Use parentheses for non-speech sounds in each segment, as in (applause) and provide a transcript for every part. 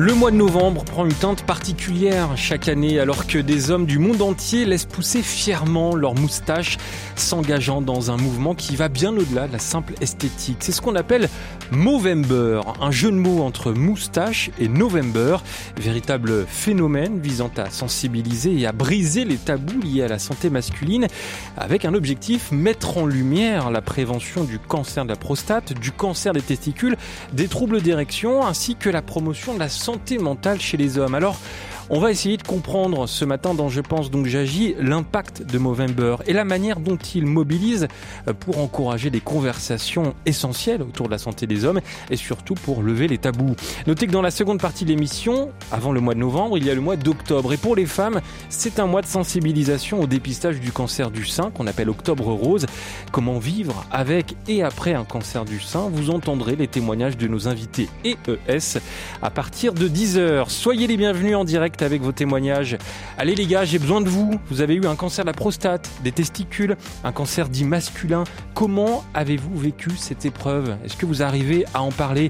Le mois de novembre prend une teinte particulière chaque année alors que des hommes du monde entier laissent pousser fièrement leurs moustaches, s'engageant dans un mouvement qui va bien au-delà de la simple esthétique. C'est ce qu'on appelle Movember, un jeu de mots entre moustache et November, véritable phénomène visant à sensibiliser et à briser les tabous liés à la santé masculine avec un objectif mettre en lumière la prévention du cancer de la prostate, du cancer des testicules, des troubles d'érection ainsi que la promotion de la santé santé mentale chez les hommes. Alors, on va essayer de comprendre ce matin dans Je pense donc j'agis l'impact de Movember et la manière dont il mobilise euh, pour encourager des conversations essentielles autour de la santé des hommes et surtout pour lever les tabous. Notez que dans la seconde partie de l'émission, avant le mois de novembre, il y a le mois d'octobre et pour les femmes, c'est un mois de sensibilisation au dépistage du cancer du sein qu'on appelle Octobre Rose. Comment vivre avec et après un cancer du sein? Vous entendrez les témoignages de nos invités EES à partir de 10h. Soyez les bienvenus en direct avec vos témoignages. Allez les gars, j'ai besoin de vous. Vous avez eu un cancer de la prostate, des testicules, un cancer dit masculin. Comment avez-vous vécu cette épreuve? Est-ce que vous arrivez à en parler?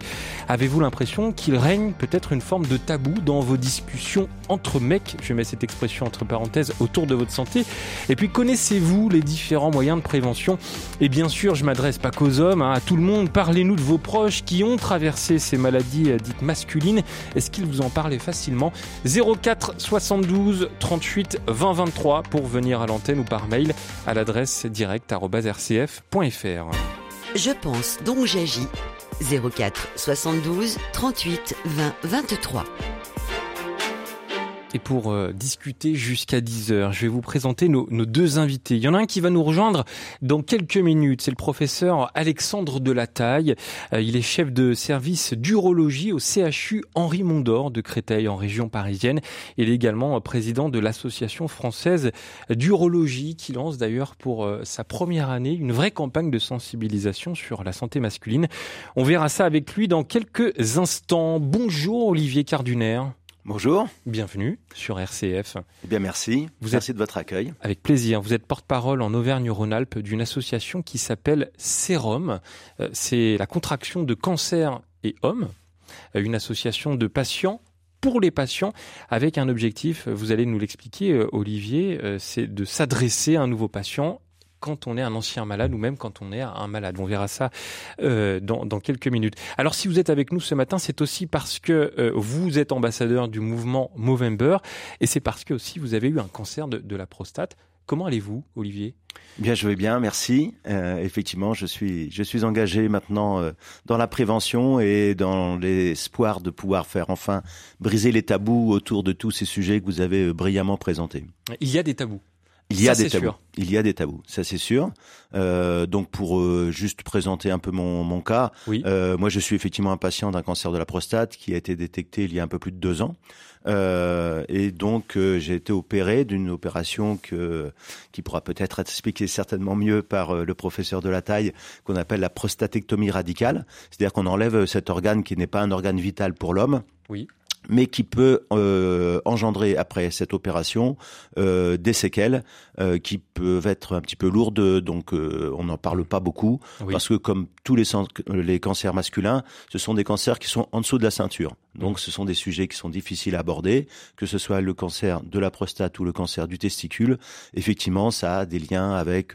Avez-vous l'impression qu'il règne peut-être une forme de tabou dans vos discussions entre mecs? Je mets cette expression entre parenthèses autour de votre santé. Et puis connaissez-vous les différents moyens de prévention? Et bien sûr, je m'adresse pas qu'aux hommes, hein, à tout le monde. Parlez-nous de vos proches qui ont traversé ces maladies euh, dites masculines. Est-ce qu'ils vous en parlent facilement? 04 72 38 20 23 pour venir à l'antenne ou par mail à l'adresse direct.rcf.fr. Je pense donc j'agis 04 72 38 20 23. Et pour euh, discuter jusqu'à 10h, je vais vous présenter nos, nos, deux invités. Il y en a un qui va nous rejoindre dans quelques minutes. C'est le professeur Alexandre Delataille. Euh, il est chef de service d'urologie au CHU Henri Mondor de Créteil en région parisienne. Il est également euh, président de l'association française d'urologie qui lance d'ailleurs pour sa première année une vraie campagne de sensibilisation sur la santé masculine. On verra ça avec lui dans quelques instants. Bonjour Olivier Carduner. Bonjour. Bienvenue sur RCF. Eh bien, merci. Vous merci êtes... de votre accueil. Avec plaisir. Vous êtes porte-parole en Auvergne-Rhône-Alpes d'une association qui s'appelle Sérum. Euh, c'est la contraction de cancer et hommes. Euh, une association de patients pour les patients avec un objectif, vous allez nous l'expliquer euh, Olivier, c'est de s'adresser à un nouveau patient quand on est un ancien malade ou même quand on est un malade. On verra ça euh, dans, dans, quelques minutes. Alors si vous êtes avec nous ce matin, c'est aussi parce que euh, vous êtes ambassadeur du mouvement Movember et c'est parce que aussi vous avez eu un cancer de, de la prostate. Comment allez-vous, Olivier? Bien, je vais bien, merci. Euh, effectivement, je suis, je suis engagé maintenant euh, dans la prévention et dans l'espoir de pouvoir faire enfin briser les tabous autour de tous ces sujets que vous avez brillamment présentés. Il y a des tabous. Il y a des tabous. sûr. Il y a des tabous, ça c'est sûr. Euh, donc pour euh, juste présenter un peu mon, mon cas, Oui. euh, moi je suis effectivement un patient d'un cancer de la prostate qui a été détecté il y a un peu plus de deux ans. Et donc j'ai été opéré d'une opération que, qui pourra peut-être être expliquée certainement mieux par le professeur de la taille, qu'on appelle la prostatectomie radicale. C'est-à-dire qu'on enlève cet organe qui n'est pas un organe vital pour l'homme Oui. Mais qui peut euh, engendrer après cette opération euh, des séquelles euh, qui peuvent être un petit peu lourdes, donc on n'en parle pas beaucoup, Oui. parce que comme tous les, cancers masculins, ce sont des cancers qui sont en dessous de la ceinture. Mmh. Donc ce sont des sujets qui sont difficiles à aborder, que ce soit le cancer de la prostate ou le cancer du testicule. Effectivement, ça a des liens avec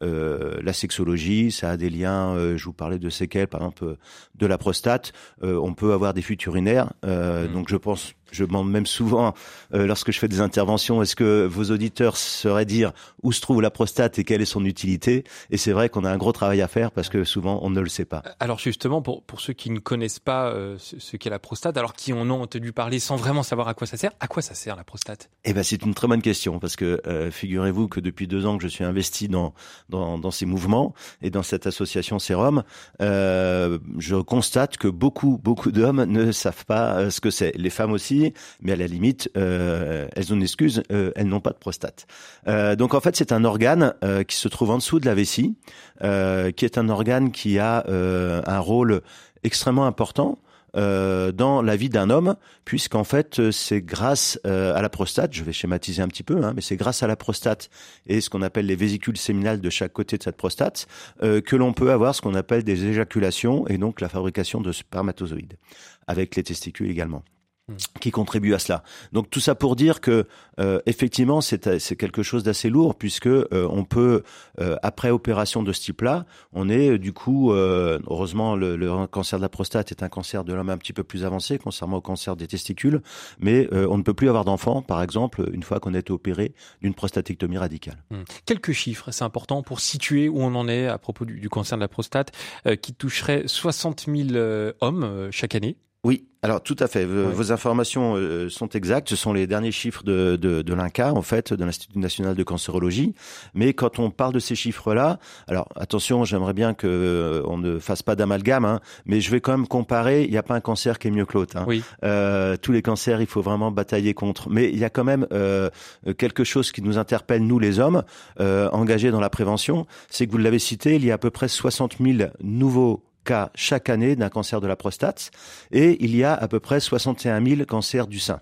la sexologie, ça a des liens, je vous parlais de séquelles, par exemple, de la prostate. On peut avoir des fuites urinaires, euh, Mm. donc je pense, je demande même souvent euh, lorsque je fais des interventions, est-ce que vos auditeurs sauraient dire où se trouve la prostate et quelle est son utilité? Et c'est vrai qu'on a un gros travail à faire parce que souvent on ne le sait pas. Alors justement, pour, pour ceux qui ne connaissent pas euh, ce, ce qu'est la prostate, alors qui en ont entendu parler sans vraiment savoir à quoi ça sert, à quoi ça sert la prostate? Eh ben c'est une très bonne question parce que euh, figurez-vous que depuis deux ans que je suis investi dans dans, dans ces mouvements et dans cette association Sérum, je constate que beaucoup beaucoup d'hommes ne savent pas ce que c'est. Les femmes aussi, mais à la limite, euh, elles ont une excuse, euh, elles n'ont pas de prostate. Euh, donc en fait c'est un organe qui se trouve en dessous de la vessie, qui est un organe qui a un rôle extrêmement important dans la vie d'un homme, puisqu'en fait c'est grâce à la prostate, je vais schématiser un petit peu, hein, mais c'est grâce à la prostate et ce qu'on appelle les vésicules séminales de chaque côté de cette prostate que l'on peut avoir ce qu'on appelle des éjaculations et donc la fabrication de spermatozoïdes, avec les testicules également qui contribue à cela. Donc tout ça pour dire que euh, effectivement c'est c'est quelque chose d'assez lourd puisque euh, on peut euh, après opération de ce type-là, on est du coup heureusement le, le, cancer de la prostate est un cancer de l'homme un petit peu plus avancé contrairement au cancer des testicules, mais on ne peut plus avoir d'enfants par exemple une fois qu'on a été opéré d'une prostatectomie radicale. Hum. Quelques chiffres, c'est important pour situer où on en est à propos du, du cancer de la prostate qui toucherait 60 000 hommes chaque année. Oui, alors tout à fait. Vos informations euh, sont exactes. Ce sont les derniers chiffres de, de, de l'INCA, en fait, de l'Institut national de cancérologie. Mais quand on parle de ces chiffres-là, alors attention, j'aimerais bien que euh, on ne fasse pas d'amalgame, hein, mais je vais quand même comparer. Il n'y a pas un cancer qui est mieux que l'autre. Hein. Oui. Euh, tous les cancers, il faut vraiment batailler contre. Mais il y a quand même euh, quelque chose qui nous interpelle nous les hommes engagés dans la prévention, c'est que vous l'avez cité, il y a à peu près 60 000 nouveaux cas chaque année d'un cancer de la prostate et il y a à peu près 61 000 cancers du sein.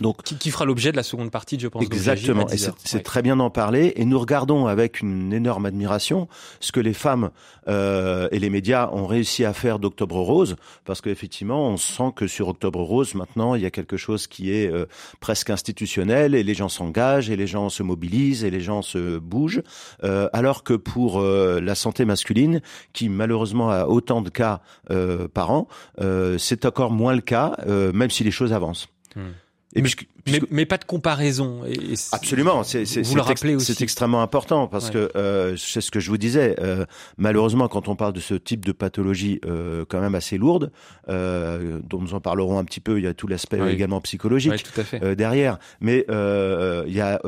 Donc, qui, qui fera l'objet de la seconde partie, je pense. Exactement. Et c'est très bien d'en parler. Et nous regardons avec une énorme admiration ce que les femmes euh, et les médias ont réussi à faire d'Octobre Rose, parce qu'effectivement, on sent que sur Octobre Rose, maintenant, il y a quelque chose qui est euh, presque institutionnel, et les gens s'engagent, et les gens se mobilisent, et les gens se bougent, euh, alors que pour euh, la santé masculine, qui malheureusement a autant de cas euh, par an, euh, c'est encore moins le cas, même si les choses avancent. Hmm. Et mais, mais, mais, pas de comparaison. Et, Absolument, c'est c'est extrêmement important parce ouais. que euh, c'est ce que je vous disais. Euh, malheureusement, quand on parle de ce type de pathologie euh, quand même assez lourde, euh, dont nous en parlerons un petit peu, il y a tout l'aspect également psychologique oui, tout à fait. Euh, derrière. Mais euh, il y a,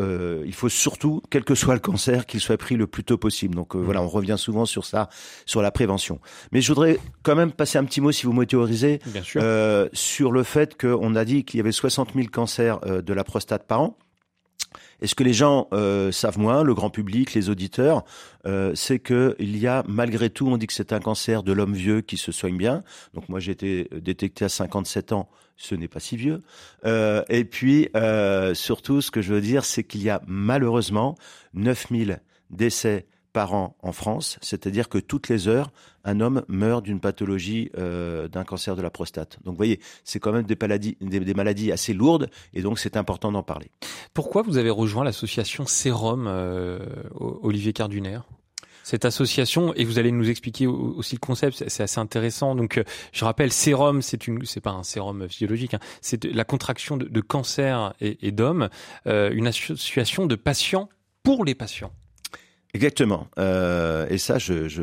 il faut surtout, quel que soit le cancer, qu'il soit pris le plus tôt possible. Donc mmh. voilà, on revient souvent sur ça, sur la prévention. Mais je voudrais quand même passer un petit mot, si vous m'autorisez, sur le fait qu'on a dit qu'il y avait 60 000 cancers euh, de la prostate par an. Et ce que les gens euh, savent moins, le grand public, les auditeurs, euh, c'est que il y a malgré tout, on dit que c'est un cancer de l'homme vieux qui se soigne bien. Donc moi j'ai été détecté à 57 ans, ce n'est pas si vieux. Et puis surtout, ce que je veux dire, c'est qu'il y a malheureusement 9000 décès par an en France, c'est-à-dire que toutes les heures, un homme meurt d'une pathologie euh, d'un cancer de la prostate. Donc vous voyez, c'est quand même des maladies, assez lourdes, et donc c'est important d'en parler. Pourquoi vous avez rejoint l'association Sérum, euh, Olivier Carduner? Cette association et vous allez nous expliquer aussi le concept c'est assez intéressant donc euh, je rappelle sérum c'est une c'est pas un sérum physiologique hein, c'est la contraction de, cancer et, et d'hommes une association de patients pour les patients Exactement. Euh, et ça, je, je,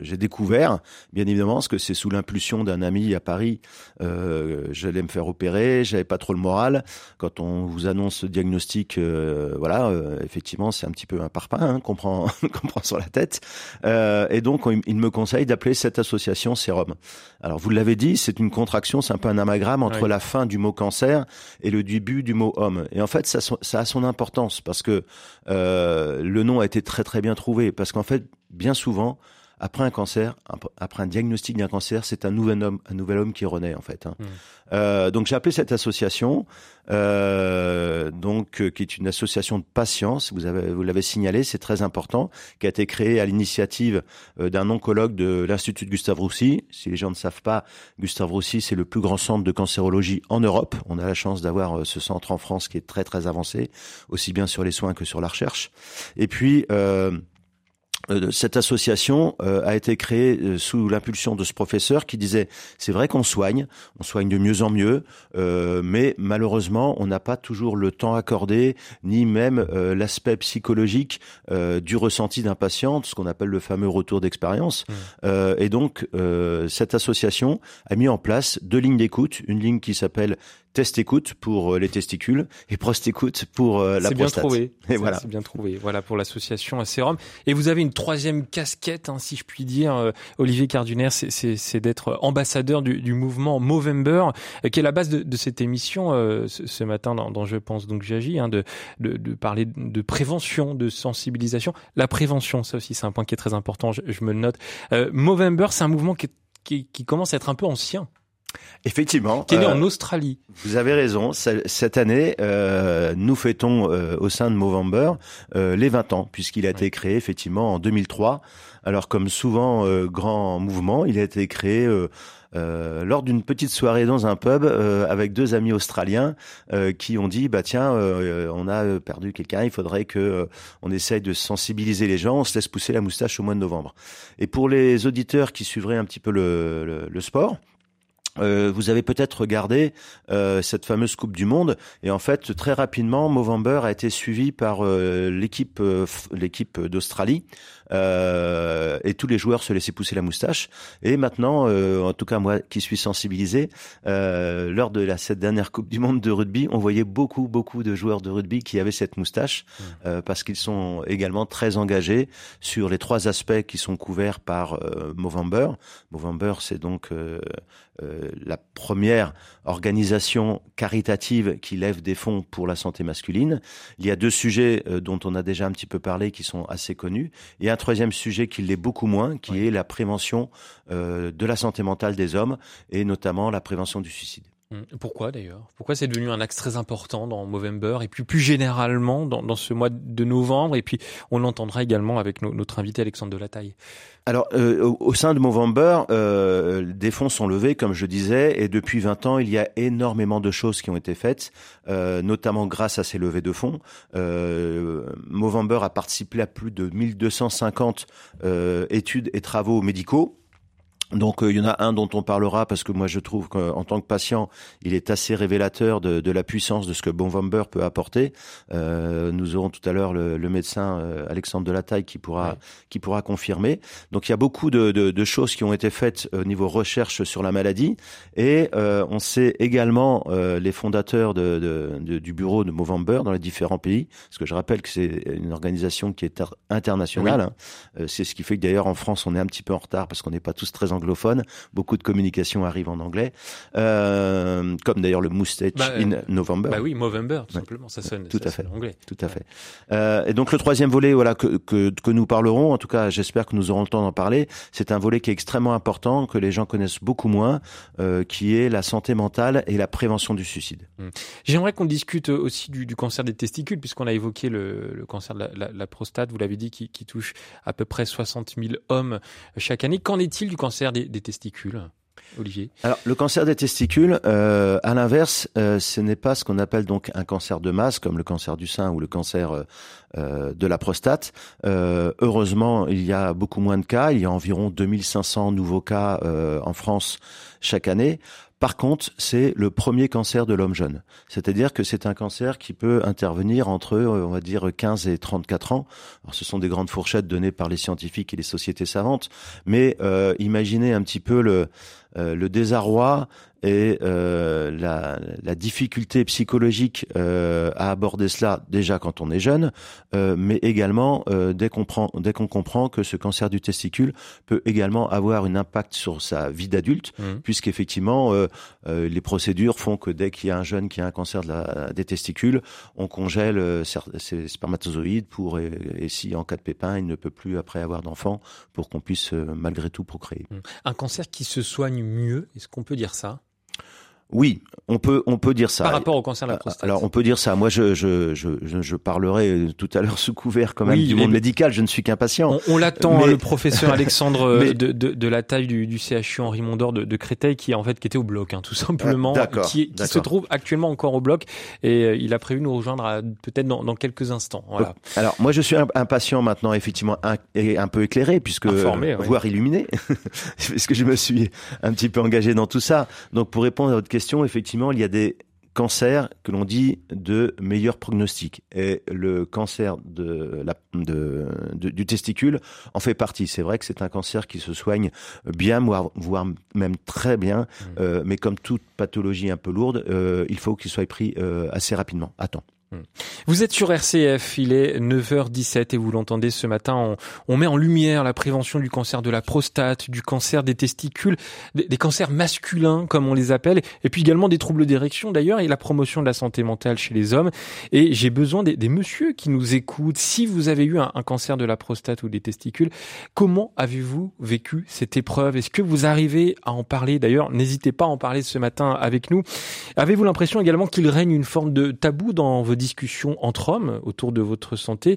j'ai découvert, bien évidemment, parce que c'est sous l'impulsion d'un ami à Paris. Euh, j'allais me faire opérer, j'avais pas trop le moral. Quand on vous annonce ce diagnostic, euh, voilà, euh, effectivement, c'est un petit peu un parpaing hein, qu'on prend, (laughs) prend sur la tête. Euh, et donc, on, il me conseille d'appeler cette association Sérum. Alors, vous l'avez dit, c'est une contraction, c'est un peu un amagramme entre oui. la fin du mot cancer et le début du mot homme. Et en fait, ça, ça a son importance parce que euh, le nom a été très très bien trouvé parce qu'en fait, bien souvent, après un cancer, après un diagnostic d'un cancer, c'est un nouvel homme, un nouvel homme qui renaît en fait. Hein. Mmh. Euh, donc j'ai appelé cette association, euh, donc euh, qui est une association de patients. Vous avez, vous l'avez signalé, c'est très important, qui a été créée à l'initiative euh, d'un oncologue de l'Institut de Gustave Roussy. Si les gens ne savent pas, Gustave Roussy, c'est le plus grand centre de cancérologie en Europe. On a la chance d'avoir ce centre en France qui est très très avancé, aussi bien sur les soins que sur la recherche. Et puis euh, cette association euh, a été créée euh, sous l'impulsion de ce professeur qui disait c'est vrai qu'on soigne, on soigne de mieux en mieux, euh, mais malheureusement on n'a pas toujours le temps accordé ni même euh, l'aspect psychologique euh, du ressenti d'un patient, ce qu'on appelle le fameux retour d'expérience. Mmh. et donc cette association a mis en place deux lignes d'écoute, une ligne qui s'appelle test écoute pour les testicules et prost écoute pour la prostate. C'est bien trouvé. Et voilà. C'est bien trouvé. Voilà pour l'association Sérum. Et vous avez une troisième casquette, hein, si je puis dire, euh, Olivier Carduner, c'est d'être ambassadeur du, du, mouvement Movember, euh, qui est la base de, de cette émission euh, ce, ce, matin dans, dans, Je pense donc j'agis, hein, de, de, de, parler de prévention, de sensibilisation. La prévention, ça aussi c'est un point qui est très important, je, je me le note. Movember, c'est un mouvement qui, est, qui, qui commence à être un peu ancien. Effectivement. Qui est né en Australie. Vous avez raison. Cette année, nous fêtons au sein de Movember les 20 ans, puisqu'il a été créé effectivement en 2003. Alors comme souvent grand mouvement, il a été créé euh, lors d'une petite soirée dans un pub euh, avec deux amis australiens euh, qui ont dit bah tiens on a perdu quelqu'un il faudrait que on essaye de sensibiliser les gens on se laisse pousser la moustache au mois de novembre et pour les auditeurs qui suivraient un petit peu le, le, le sport euh, vous avez peut-être regardé euh, cette fameuse Coupe du Monde. Et en fait très rapidement Movember a été suivi par euh, l'équipe l'équipe d'Australie et tous les joueurs se laissaient pousser la moustache et maintenant en tout cas moi qui suis sensibilisé lors de la cette dernière Coupe du Monde de rugby on voyait beaucoup beaucoup de joueurs de rugby qui avaient cette moustache mmh. parce qu'ils sont également très engagés sur les trois aspects qui sont couverts par Movember Movember c'est donc euh, la première organisation caritative qui lève des fonds pour la santé masculine. Il y a deux sujets euh, dont on a déjà un petit peu parlé qui sont assez connus. Il y a un troisième sujet qui l'est beaucoup moins, qui est la prévention euh, de la santé mentale des hommes et notamment la prévention du suicide. Hum, pourquoi d'ailleurs? Pourquoi c'est devenu un axe très important dans Movember et puis plus généralement dans, dans, ce mois de novembre? Et puis on l'entendra également avec notre invité Alexandre Delataille. Alors euh, au, sein de Movember, euh, des fonds sont levés, comme je disais, et depuis 20 ans, il y a énormément de choses qui ont été faites, euh, notamment grâce à ces levées de fonds. Euh, Movember a participé à plus de 1250 euh, études et travaux médicaux donc euh, il y en a un dont on parlera parce que moi je trouve qu'en tant que patient, il est assez révélateur de, de la puissance de ce que Bonvamber peut apporter. Euh, nous aurons tout à l'heure le, le, médecin euh, Alexandre Delataille qui pourra qui pourra confirmer. Donc il y a beaucoup de, de, de, choses qui ont été faites au niveau recherche sur la maladie et euh, on sait également euh, les fondateurs de, du bureau de Movember dans les différents pays. Parce que je rappelle que c'est une organisation qui est internationale. Hein. Euh, c'est ce qui fait que d'ailleurs en France on est un petit peu en retard parce qu'on n'est pas tous très anglophone. Beaucoup de communication arrive en anglais, euh, comme d'ailleurs le Moustache bah, in November. Bah oui, November, tout simplement, ça sonne, tout à fait, anglais. Tout à fait. Euh, et donc le troisième volet, voilà, que, que, que nous parlerons, en tout cas, j'espère que nous aurons le temps d'en parler. C'est un volet qui est extrêmement important, que les gens connaissent beaucoup moins, euh, qui est la santé mentale et la prévention du suicide. Mmh. J'aimerais qu'on discute aussi du, du, cancer des testicules, puisqu'on a évoqué le, le, cancer de la, la, la prostate, vous l'avez dit, qui, qui touche à peu près 60 000 hommes chaque année. Qu'en est-il du cancer des, testicules Olivier? Alors, le cancer des testicules, euh, à l'inverse, euh, ce n'est pas ce qu'on appelle donc un cancer de masse, comme le cancer du sein ou le cancer euh, de la prostate. Heureusement, il y a beaucoup moins de cas. Il y a environ 2500 nouveaux cas en France chaque année. Par contre, c'est le premier cancer de l'homme jeune. C'est-à-dire que c'est un cancer qui peut intervenir entre, on va dire, 15 et 34 ans. Alors, ce sont des grandes fourchettes données par les scientifiques et les sociétés savantes. Mais euh, imaginez un petit peu le, euh, le désarroi et euh, la, la, difficulté psychologique euh, à aborder cela déjà quand on est jeune, euh, mais également euh, dès qu'on prend, dès qu'on comprend que ce cancer du testicule peut également avoir un impact sur sa vie d'adulte, mmh. puisqu'effectivement euh, les procédures font que dès qu'il y a un jeune qui a un cancer de la, des testicules, on congèle ses spermatozoïdes pour et, et, si en cas de pépin il ne peut plus après avoir d'enfant pour qu'on puisse malgré tout procréer. Mmh. Un cancer qui se soigne mieux, est-ce qu'on peut dire ça? Oui, on peut on peut dire ça. Par rapport au cancer de la prostate. Alors on peut dire ça. Moi, je je je, je parlerai tout à l'heure (laughs) sous couvert quand même oui, du monde médical. Je ne suis qu'un patient. On, on l'attend, mais... le professeur (laughs) Alexandre mais... de, de, de, la taille du, du CHU Henri Mondor de, de Créteil, qui en fait qui était au bloc, hein, tout simplement, ah, qui, qui se trouve actuellement encore au bloc, et euh, il a prévu nous rejoindre peut-être dans, dans, quelques instants. Voilà. Alors moi, je suis un, un patient maintenant effectivement un, un peu éclairé puisque Informé, voire illuminé, (laughs) parce que je me suis un petit peu engagé dans tout ça. Donc pour répondre à votre question, effectivement, il y a des cancers que l'on dit de meilleur prognostic. Et le cancer de la, de, de, du testicule en fait partie. C'est vrai que c'est un cancer qui se soigne bien, voire, voire même très bien, mmh. euh, mais comme toute pathologie un peu lourde, euh, il faut qu'il soit pris euh, assez rapidement, à temps. Vous êtes sur RCF, il est 9h17 et vous l'entendez ce matin, on, met en lumière la prévention du cancer de la prostate, du cancer des testicules, des, cancers masculins comme on les appelle, et puis également des troubles d'érection d'ailleurs et la promotion de la santé mentale chez les hommes. Et j'ai besoin des, des messieurs qui nous écoutent. Si vous avez eu un cancer de la prostate ou des testicules, comment avez-vous vécu cette épreuve? Est-ce que vous arrivez à en parler? D'ailleurs, n'hésitez pas à en parler ce matin avec nous. Avez-vous l'impression également qu'il règne une forme de tabou dans vos discussions entre hommes autour de votre santé.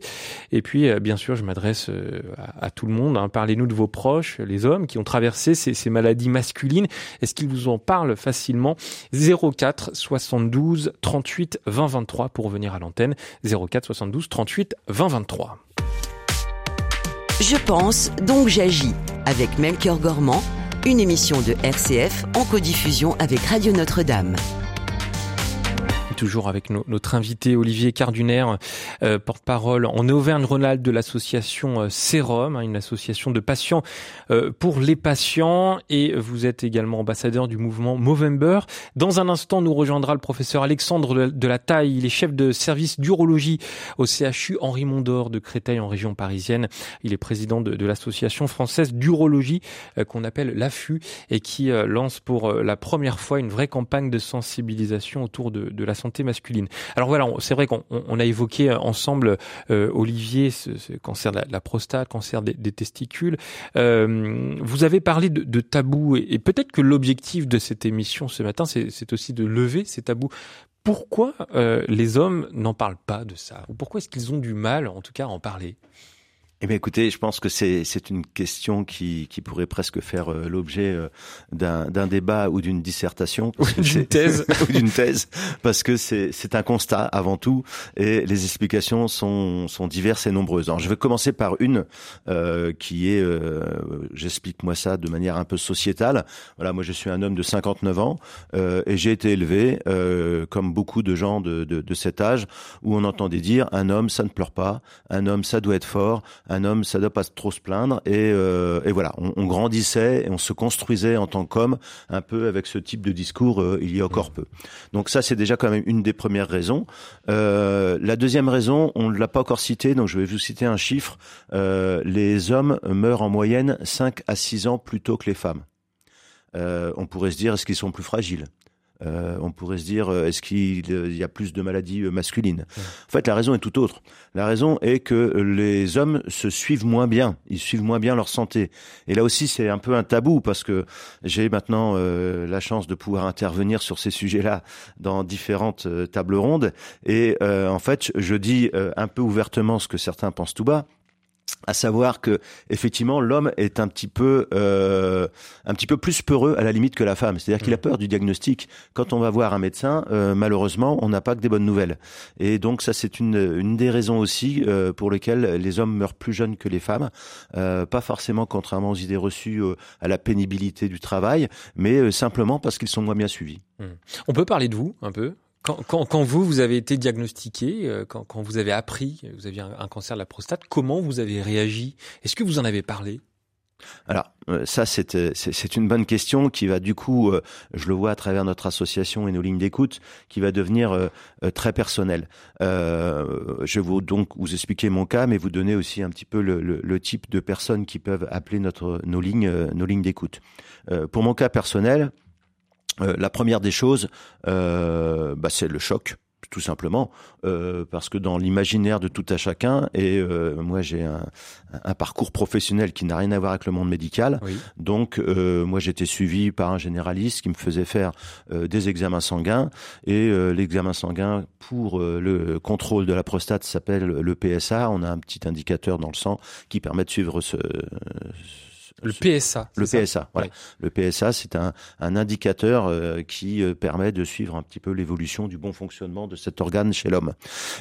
Et puis, euh, bien sûr, je m'adresse euh, à, tout le monde. Hein. Parlez-nous de vos proches, les hommes qui ont traversé ces, ces maladies masculines. Est-ce qu'ils vous en parlent facilement? 04 72 38 20 23 pour venir à l'antenne. 04 72 38 20 23. Je pense, donc j'agis. Avec Melchior Gormand, une émission de RCF en codiffusion avec Radio Notre-Dame toujours avec notre invité Olivier Carduner, euh, porte-parole en Auvergne-Rhône-Alpes de l'association euh, Sérum, hein, une association de patients euh, pour les patients. Et vous êtes également ambassadeur du mouvement Movember. Dans un instant, nous rejoindra le professeur Alexandre de la Taille. Il est chef de service d'urologie au CHU Henri Mondor de Créteil en région parisienne. Il est président de, de l'association française d'urologie qu'on appelle l'AFU et qui lance pour la première fois une vraie campagne de sensibilisation autour de, de la Alors voilà, c'est vrai qu'on a évoqué euh, ensemble, euh, Olivier, ce, cancer de la, prostate, cancer des, testicules. Euh, vous avez parlé de, de tabous et, peut-être que l'objectif de cette émission ce matin, c'est aussi de lever ces tabous. Pourquoi les hommes n'en parlent pas de ça? Ou pourquoi est-ce qu'ils ont du mal, en tout cas, à en parler? Eh bien, écoutez, je pense que c'est c'est une question qui qui pourrait presque faire euh, l'objet euh, d'un d'un débat ou d'une dissertation, ou d'une thèse, (laughs) ou d'une thèse, parce que c'est c'est un constat avant tout, et les explications sont sont diverses et nombreuses. Alors, je vais commencer par une euh, qui est, euh, j'explique moi ça de manière un peu sociétale. Voilà, moi je suis un homme de 59 ans et j'ai été élevé comme beaucoup de gens de, de de cet âge où on entendait dire un homme ça ne pleure pas, un homme ça doit être fort un homme, ça doit pas trop se plaindre. Et, euh, et voilà, on, grandissait et on se construisait en tant qu'homme un peu avec ce type de discours euh, il y a encore peu. Donc ça, c'est déjà quand même une des premières raisons. Euh, la deuxième raison, on ne l'a pas encore cité, donc je vais vous citer un chiffre. les hommes meurent en moyenne 5 à 6 ans plus tôt que les femmes. on pourrait se dire, est-ce qu'ils sont plus fragiles? Euh, on pourrait se dire, euh, est-ce qu'il y a plus de maladies euh, masculines En fait, la raison est tout autre. La raison est que les hommes se suivent moins bien, ils suivent moins bien leur santé. Et là aussi, c'est un peu un tabou parce que j'ai maintenant la chance de pouvoir intervenir sur ces sujets-là dans différentes tables rondes. Et en fait, je dis un peu ouvertement ce que certains pensent tout bas à savoir que effectivement l'homme est un petit peu euh, un petit peu plus peureux à la limite que la femme. C'est-à-dire qu'il a peur du diagnostic. Quand on va voir un médecin euh, malheureusement on n'a pas que des bonnes nouvelles. Et donc ça c'est une une des raisons aussi euh, pour lesquelles les hommes meurent plus jeunes que les femmes. Pas forcément contrairement aux idées reçues à la pénibilité du travail mais simplement parce qu'ils sont moins bien suivis. Mmh. on peut parler de vous un peu? Quand, vous, vous avez été diagnostiqué, euh, quand, vous avez appris que vous aviez un, cancer de la prostate, comment vous avez réagi? Est-ce que vous en avez parlé? Alors euh, ça c'est une bonne question qui va du coup, euh, je le vois à travers notre association et nos lignes d'écoute, qui va devenir très personnelle. je vais donc vous expliquer mon cas, mais vous donner aussi un petit peu le, type de personnes qui peuvent appeler notre nos lignes nos lignes d'écoute. pour mon cas personnel, la première des choses, euh, bah, c'est le choc tout simplement euh, parce que dans l'imaginaire de tout à chacun et moi j'ai un, un, parcours professionnel qui n'a rien à voir avec le monde médical. Donc moi j'étais suivi par un généraliste qui me faisait faire des examens sanguins. Et l'examen sanguin pour le contrôle de la prostate s'appelle le PSA on a un petit indicateur dans le sang qui permet de suivre ce le PSA. Le PSA, voilà. Le PSA, c'est un, un, indicateur euh, qui euh, permet de suivre un petit peu l'évolution du bon fonctionnement de cet organe chez l'homme.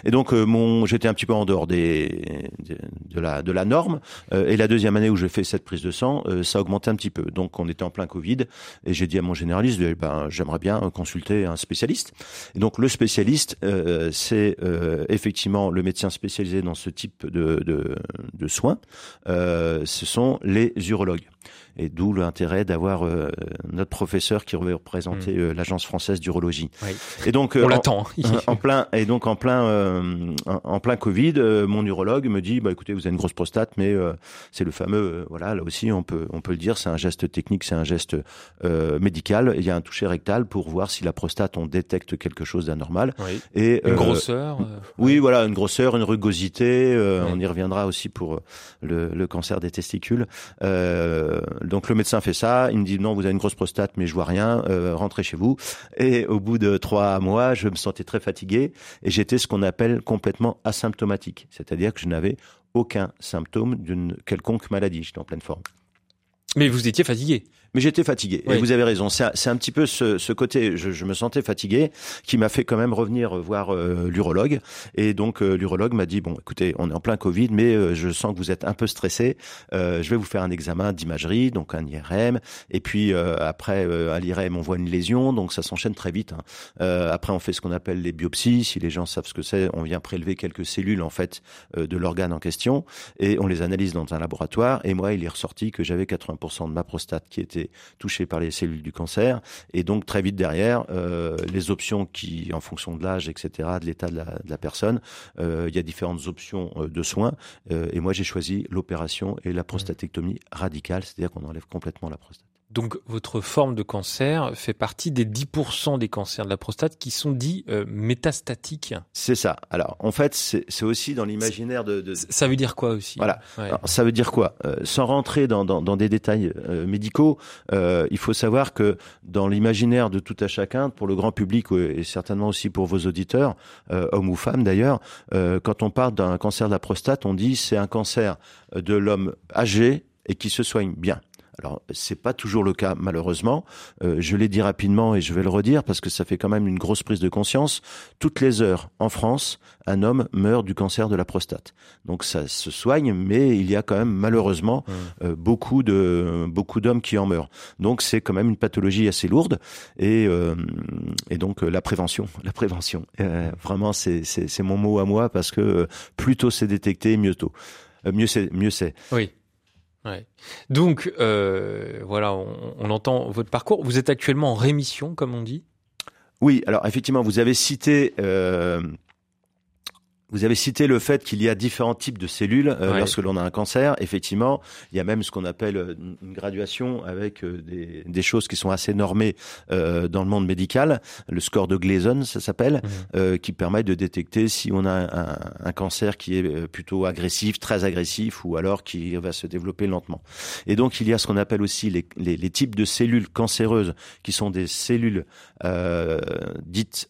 Et donc, euh, mon, j'étais un petit peu en dehors des, de, la, de la norme. et la deuxième année où j'ai fait cette prise de sang, ça a augmenté un petit peu. Donc, on était en plein Covid. Et j'ai dit à mon généraliste, ben, j'aimerais bien consulter un spécialiste. Et donc, le spécialiste, c'est effectivement le médecin spécialisé dans ce type de, de, de soins. ce sont les urologues dialogue. Et d'où l'intérêt d'avoir notre professeur qui représentait mmh. l'agence française d'urologie. Et donc on l'attend. (laughs) en plein et donc en plein en plein Covid, mon urologue me dit bah écoutez vous avez une grosse prostate mais c'est le fameux voilà là aussi on peut on peut le dire c'est un geste technique c'est un geste médical. Il y a un toucher rectal pour voir si la prostate on détecte quelque chose d'anormal. Et une grosseur. Oui voilà une grosseur une rugosité. On y reviendra aussi pour le, le cancer des testicules. Donc le médecin fait ça, il me dit non, vous avez une grosse prostate, mais je vois rien, euh, rentrez chez vous. Et au bout de trois mois, je me sentais très fatigué et j'étais ce qu'on appelle complètement asymptomatique, c'est-à-dire que je n'avais aucun symptôme d'une quelconque maladie, j'étais en pleine forme. Mais vous étiez fatigué mais j'étais fatigué. Et vous avez raison. C'est un, un, petit peu ce, ce côté, je, je, me sentais fatigué, qui m'a fait quand même revenir voir euh, l'urologue. Et donc euh, l'urologue m'a dit bon, écoutez, on est en plein Covid, mais euh, je sens que vous êtes un peu stressé. je vais vous faire un examen d'imagerie, donc un IRM. Et puis après à l'IRM, on voit une lésion, donc ça s'enchaîne très vite. Hein. après, on fait ce qu'on appelle les biopsies. Si les gens savent ce que c'est, on vient prélever quelques cellules en fait de l'organe en question et on les analyse dans un laboratoire. Et moi, il est ressorti que j'avais 80% de ma prostate qui était touché par les cellules du cancer. Et donc très vite derrière, euh, les options qui, en fonction de l'âge, etc., de l'état de, la, personne, euh, il y a différentes options euh, de soins. et moi, j'ai choisi l'opération et la prostatectomie radicale, c'est-à-dire qu'on enlève complètement la prostate. Donc votre forme de cancer fait partie des 10% des cancers de la prostate qui sont dits euh, métastatiques. C'est ça. Alors en fait, c'est aussi dans l'imaginaire de, de, Ça veut dire quoi aussi? Voilà. ça veut dire quoi? Euh, Sans rentrer dans, dans, dans des détails euh, médicaux, il faut savoir que dans l'imaginaire de tout à chacun, pour le grand public et certainement aussi pour vos auditeurs, hommes ou femmes d'ailleurs, quand on parle d'un cancer de la prostate, on dit c'est un cancer de l'homme âgé et qui se soigne bien. Alors, c'est pas toujours le cas, malheureusement. Euh, je l'ai dit rapidement et je vais le redire parce que ça fait quand même une grosse prise de conscience. Toutes les heures, en France, un homme meurt du cancer de la prostate. Donc, ça se soigne, mais il y a quand même, malheureusement, mmh. euh, beaucoup de beaucoup d'hommes qui en meurent. Donc, c'est quand même une pathologie assez lourde et euh, et donc la prévention, (laughs) la prévention. vraiment, c'est c'est mon mot à moi parce que plus tôt c'est détecté, mieux tôt, mieux c'est mieux c'est. Oui. Donc, euh, voilà, on, on, entend votre parcours. Vous êtes actuellement en rémission, comme on dit? Oui, alors effectivement, vous avez cité euh, vous avez cité le fait qu'il y a différents types de cellules euh, lorsque l'on a un cancer. Effectivement, il y a même ce qu'on appelle euh, une graduation avec euh, des, des, choses qui sont assez normées euh, dans le monde médical. Le score de Gleason, ça s'appelle, mmh. qui permet de détecter si on a un, un, cancer qui est plutôt agressif, très agressif, ou alors qui va se développer lentement. Et donc, il y a ce qu'on appelle aussi les, les, les, types de cellules cancéreuses, qui sont des cellules dites...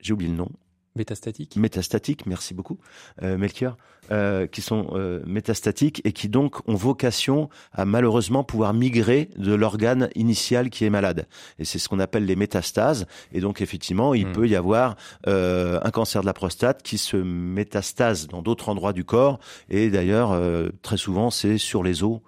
j'ai oublié le nom. Métastatiques. Métastatiques, merci beaucoup, euh, Melchior, euh, qui sont euh, métastatiques et qui donc ont vocation à malheureusement pouvoir migrer de l'organe initial qui est malade. Et c'est ce qu'on appelle les métastases. Et donc effectivement, il hmm. peut y avoir euh, un cancer de la prostate qui se métastase dans d'autres endroits du corps. Et d'ailleurs, euh, très souvent, c'est sur les os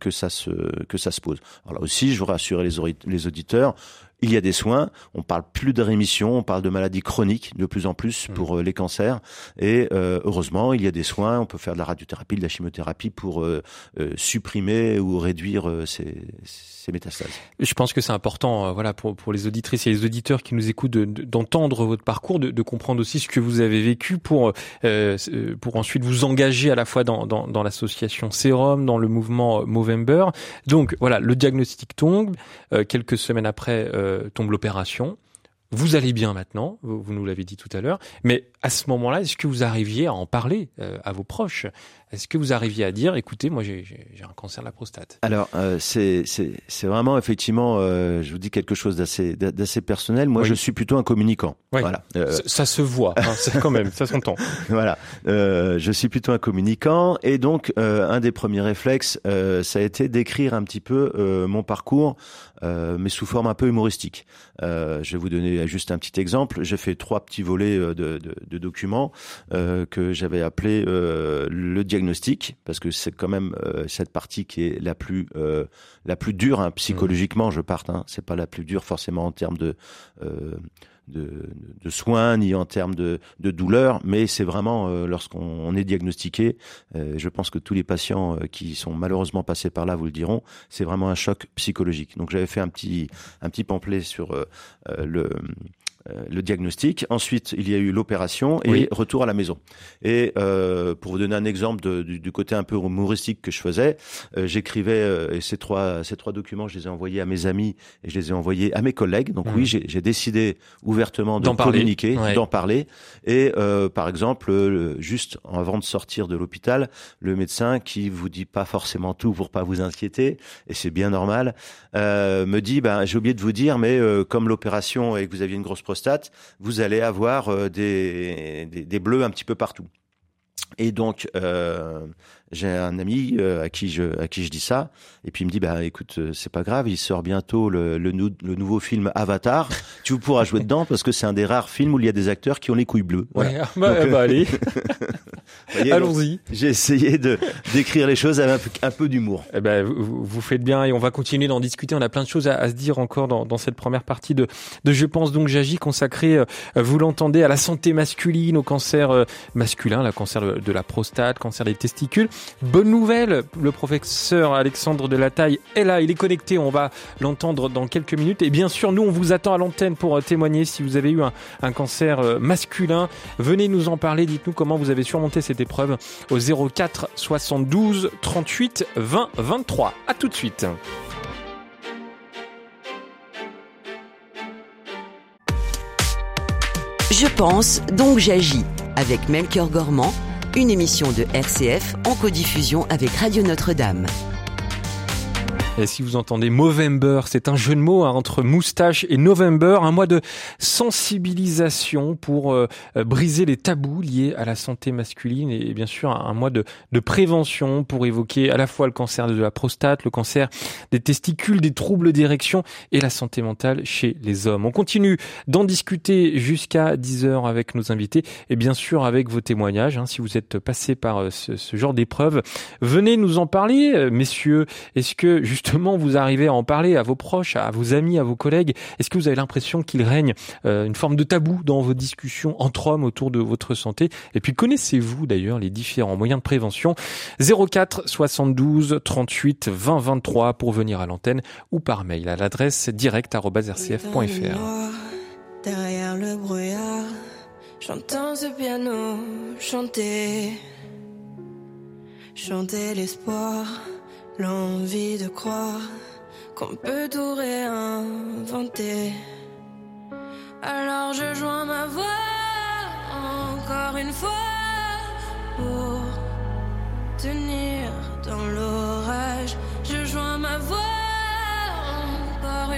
que ça se que ça se pose. Alors là aussi, je veux rassurer les, les auditeurs il y a des soins. On parle plus de rémission, on parle de maladies chroniques de plus en plus mmh. pour euh, les cancers. Et euh, heureusement, il y a des soins. On peut faire de la radiothérapie, de la chimiothérapie pour euh, supprimer ou réduire ces, ces, métastases. Je pense que c'est important, voilà, pour, pour les auditrices et les auditeurs qui nous écoutent, d'entendre votre parcours, de, de, comprendre aussi ce que vous avez vécu pour pour ensuite vous engager à la fois dans, dans, dans l'association Serum, dans le mouvement Movember. Donc voilà, le diagnostic tombe. quelques semaines après euh, tombe l'opération. Vous allez bien maintenant, vous, nous l'avez dit tout à l'heure, mais à ce moment-là, est-ce que vous arriviez à en parler euh, à vos proches? Est-ce que vous arriviez à dire, écoutez, moi j'ai un cancer de la prostate? Alors, euh, c'est vraiment effectivement, euh, je vous dis quelque chose d'assez personnel. Moi, je suis plutôt un communicant. Voilà. Ça, se voit, hein, quand même, ça s'entend. (laughs) voilà, je suis plutôt un communicant, et donc un des premiers réflexes, ça a été d'écrire un petit peu mon parcours, mais sous forme un peu humoristique. je vais vous donner juste un petit exemple. J'ai fait trois petits volets euh, de, de, de documents euh, que j'avais appelé euh, le diagnostic, parce que c'est quand même euh, cette partie qui est la plus euh, la plus dure hein, psychologiquement. Je parte, hein, c'est pas la plus dure forcément en termes de de, soins ni en termes de, de douleur, mais c'est vraiment lorsqu'on est diagnostiqué, je pense que tous les patients qui sont malheureusement passés par là vous le diront, c'est vraiment un choc psychologique. Donc j'avais fait un petit un petit pamphlet sur le euh, le diagnostic. Ensuite, il y a eu l'opération et retour à la maison. Et euh, pour vous donner un exemple du, côté un peu humoristique que je faisais, euh, j'écrivais et ces trois ces trois documents, je les ai envoyés à mes amis et je les ai envoyés à mes collègues. Donc oui, mmh. j'ai décidé ouvertement de communiquer, d'en parler. Et par exemple, juste avant de sortir de l'hôpital, le médecin qui vous dit pas forcément tout pour pas vous inquiéter, et c'est bien normal, me dit ben j'ai oublié de vous dire, mais comme l'opération et que vous aviez une grosse prostate, vous allez avoir euh, des, bleus un petit peu partout. Et donc, euh, j'ai un ami euh, à qui je à qui je dis ça et puis il me dit bah écoute euh, c'est pas grave il sort bientôt le, le, le, nouveau film Avatar. (laughs) Tu pourras jouer dedans parce que c'est un des rares films où il y a des acteurs qui ont les couilles bleues. Ouais, ah, bah, bah, allez. (laughs) allons-y. j'ai essayé de d'écrire les choses avec un peu, un peu d'humour. Eh ben vous, vous, faites bien et on va continuer d'en discuter. On a plein de choses à, à se dire encore dans, dans, cette première partie de de je pense donc j'agis consacrée vous l'entendez à la santé masculine au cancer masculin la cancer de la prostate cancer des testicules Bonne nouvelle, le professeur Alexandre de la Taille est là, il est connecté, on va l'entendre dans quelques minutes. Et bien sûr, nous, on vous attend à l'antenne pour euh, témoigner si vous avez eu un, cancer euh, masculin. Venez nous en parler, dites-nous comment vous avez surmonté cette épreuve au 04 72 38 20 23. À tout de suite. Je pense, donc j'agis avec Melchior Gormand une émission de RCF en codiffusion avec Radio Notre-Dame. Et si vous entendez Movember, c'est un jeu de mots hein, entre moustache et November, un mois de sensibilisation pour euh, euh, briser les tabous liés à la santé masculine et bien sûr un, mois de, prévention pour évoquer à la fois le cancer de la prostate, le cancer des testicules, des troubles d'érection et la santé mentale chez les hommes. On continue d'en discuter jusqu'à 10h avec nos invités et bien sûr avec vos témoignages. Hein, si vous êtes passé par euh, ce genre d'épreuve, venez nous en parler, messieurs. Est-ce que justement justement vous arrivez à en parler à vos proches, à vos amis, à vos collègues. Est-ce que vous avez l'impression qu'il règne euh, une forme de tabou dans vos discussions entre hommes autour de votre santé? Et puis connaissez-vous d'ailleurs les différents moyens de prévention? 04 72 38 20 23 pour venir à l'antenne ou par mail à l'adresse direct@rcf.fr. l'envie de croire qu'on peut tout réinventer. Alors je joins ma voix encore une fois pour tenir dans l'orage. Je joins ma voix encore une fois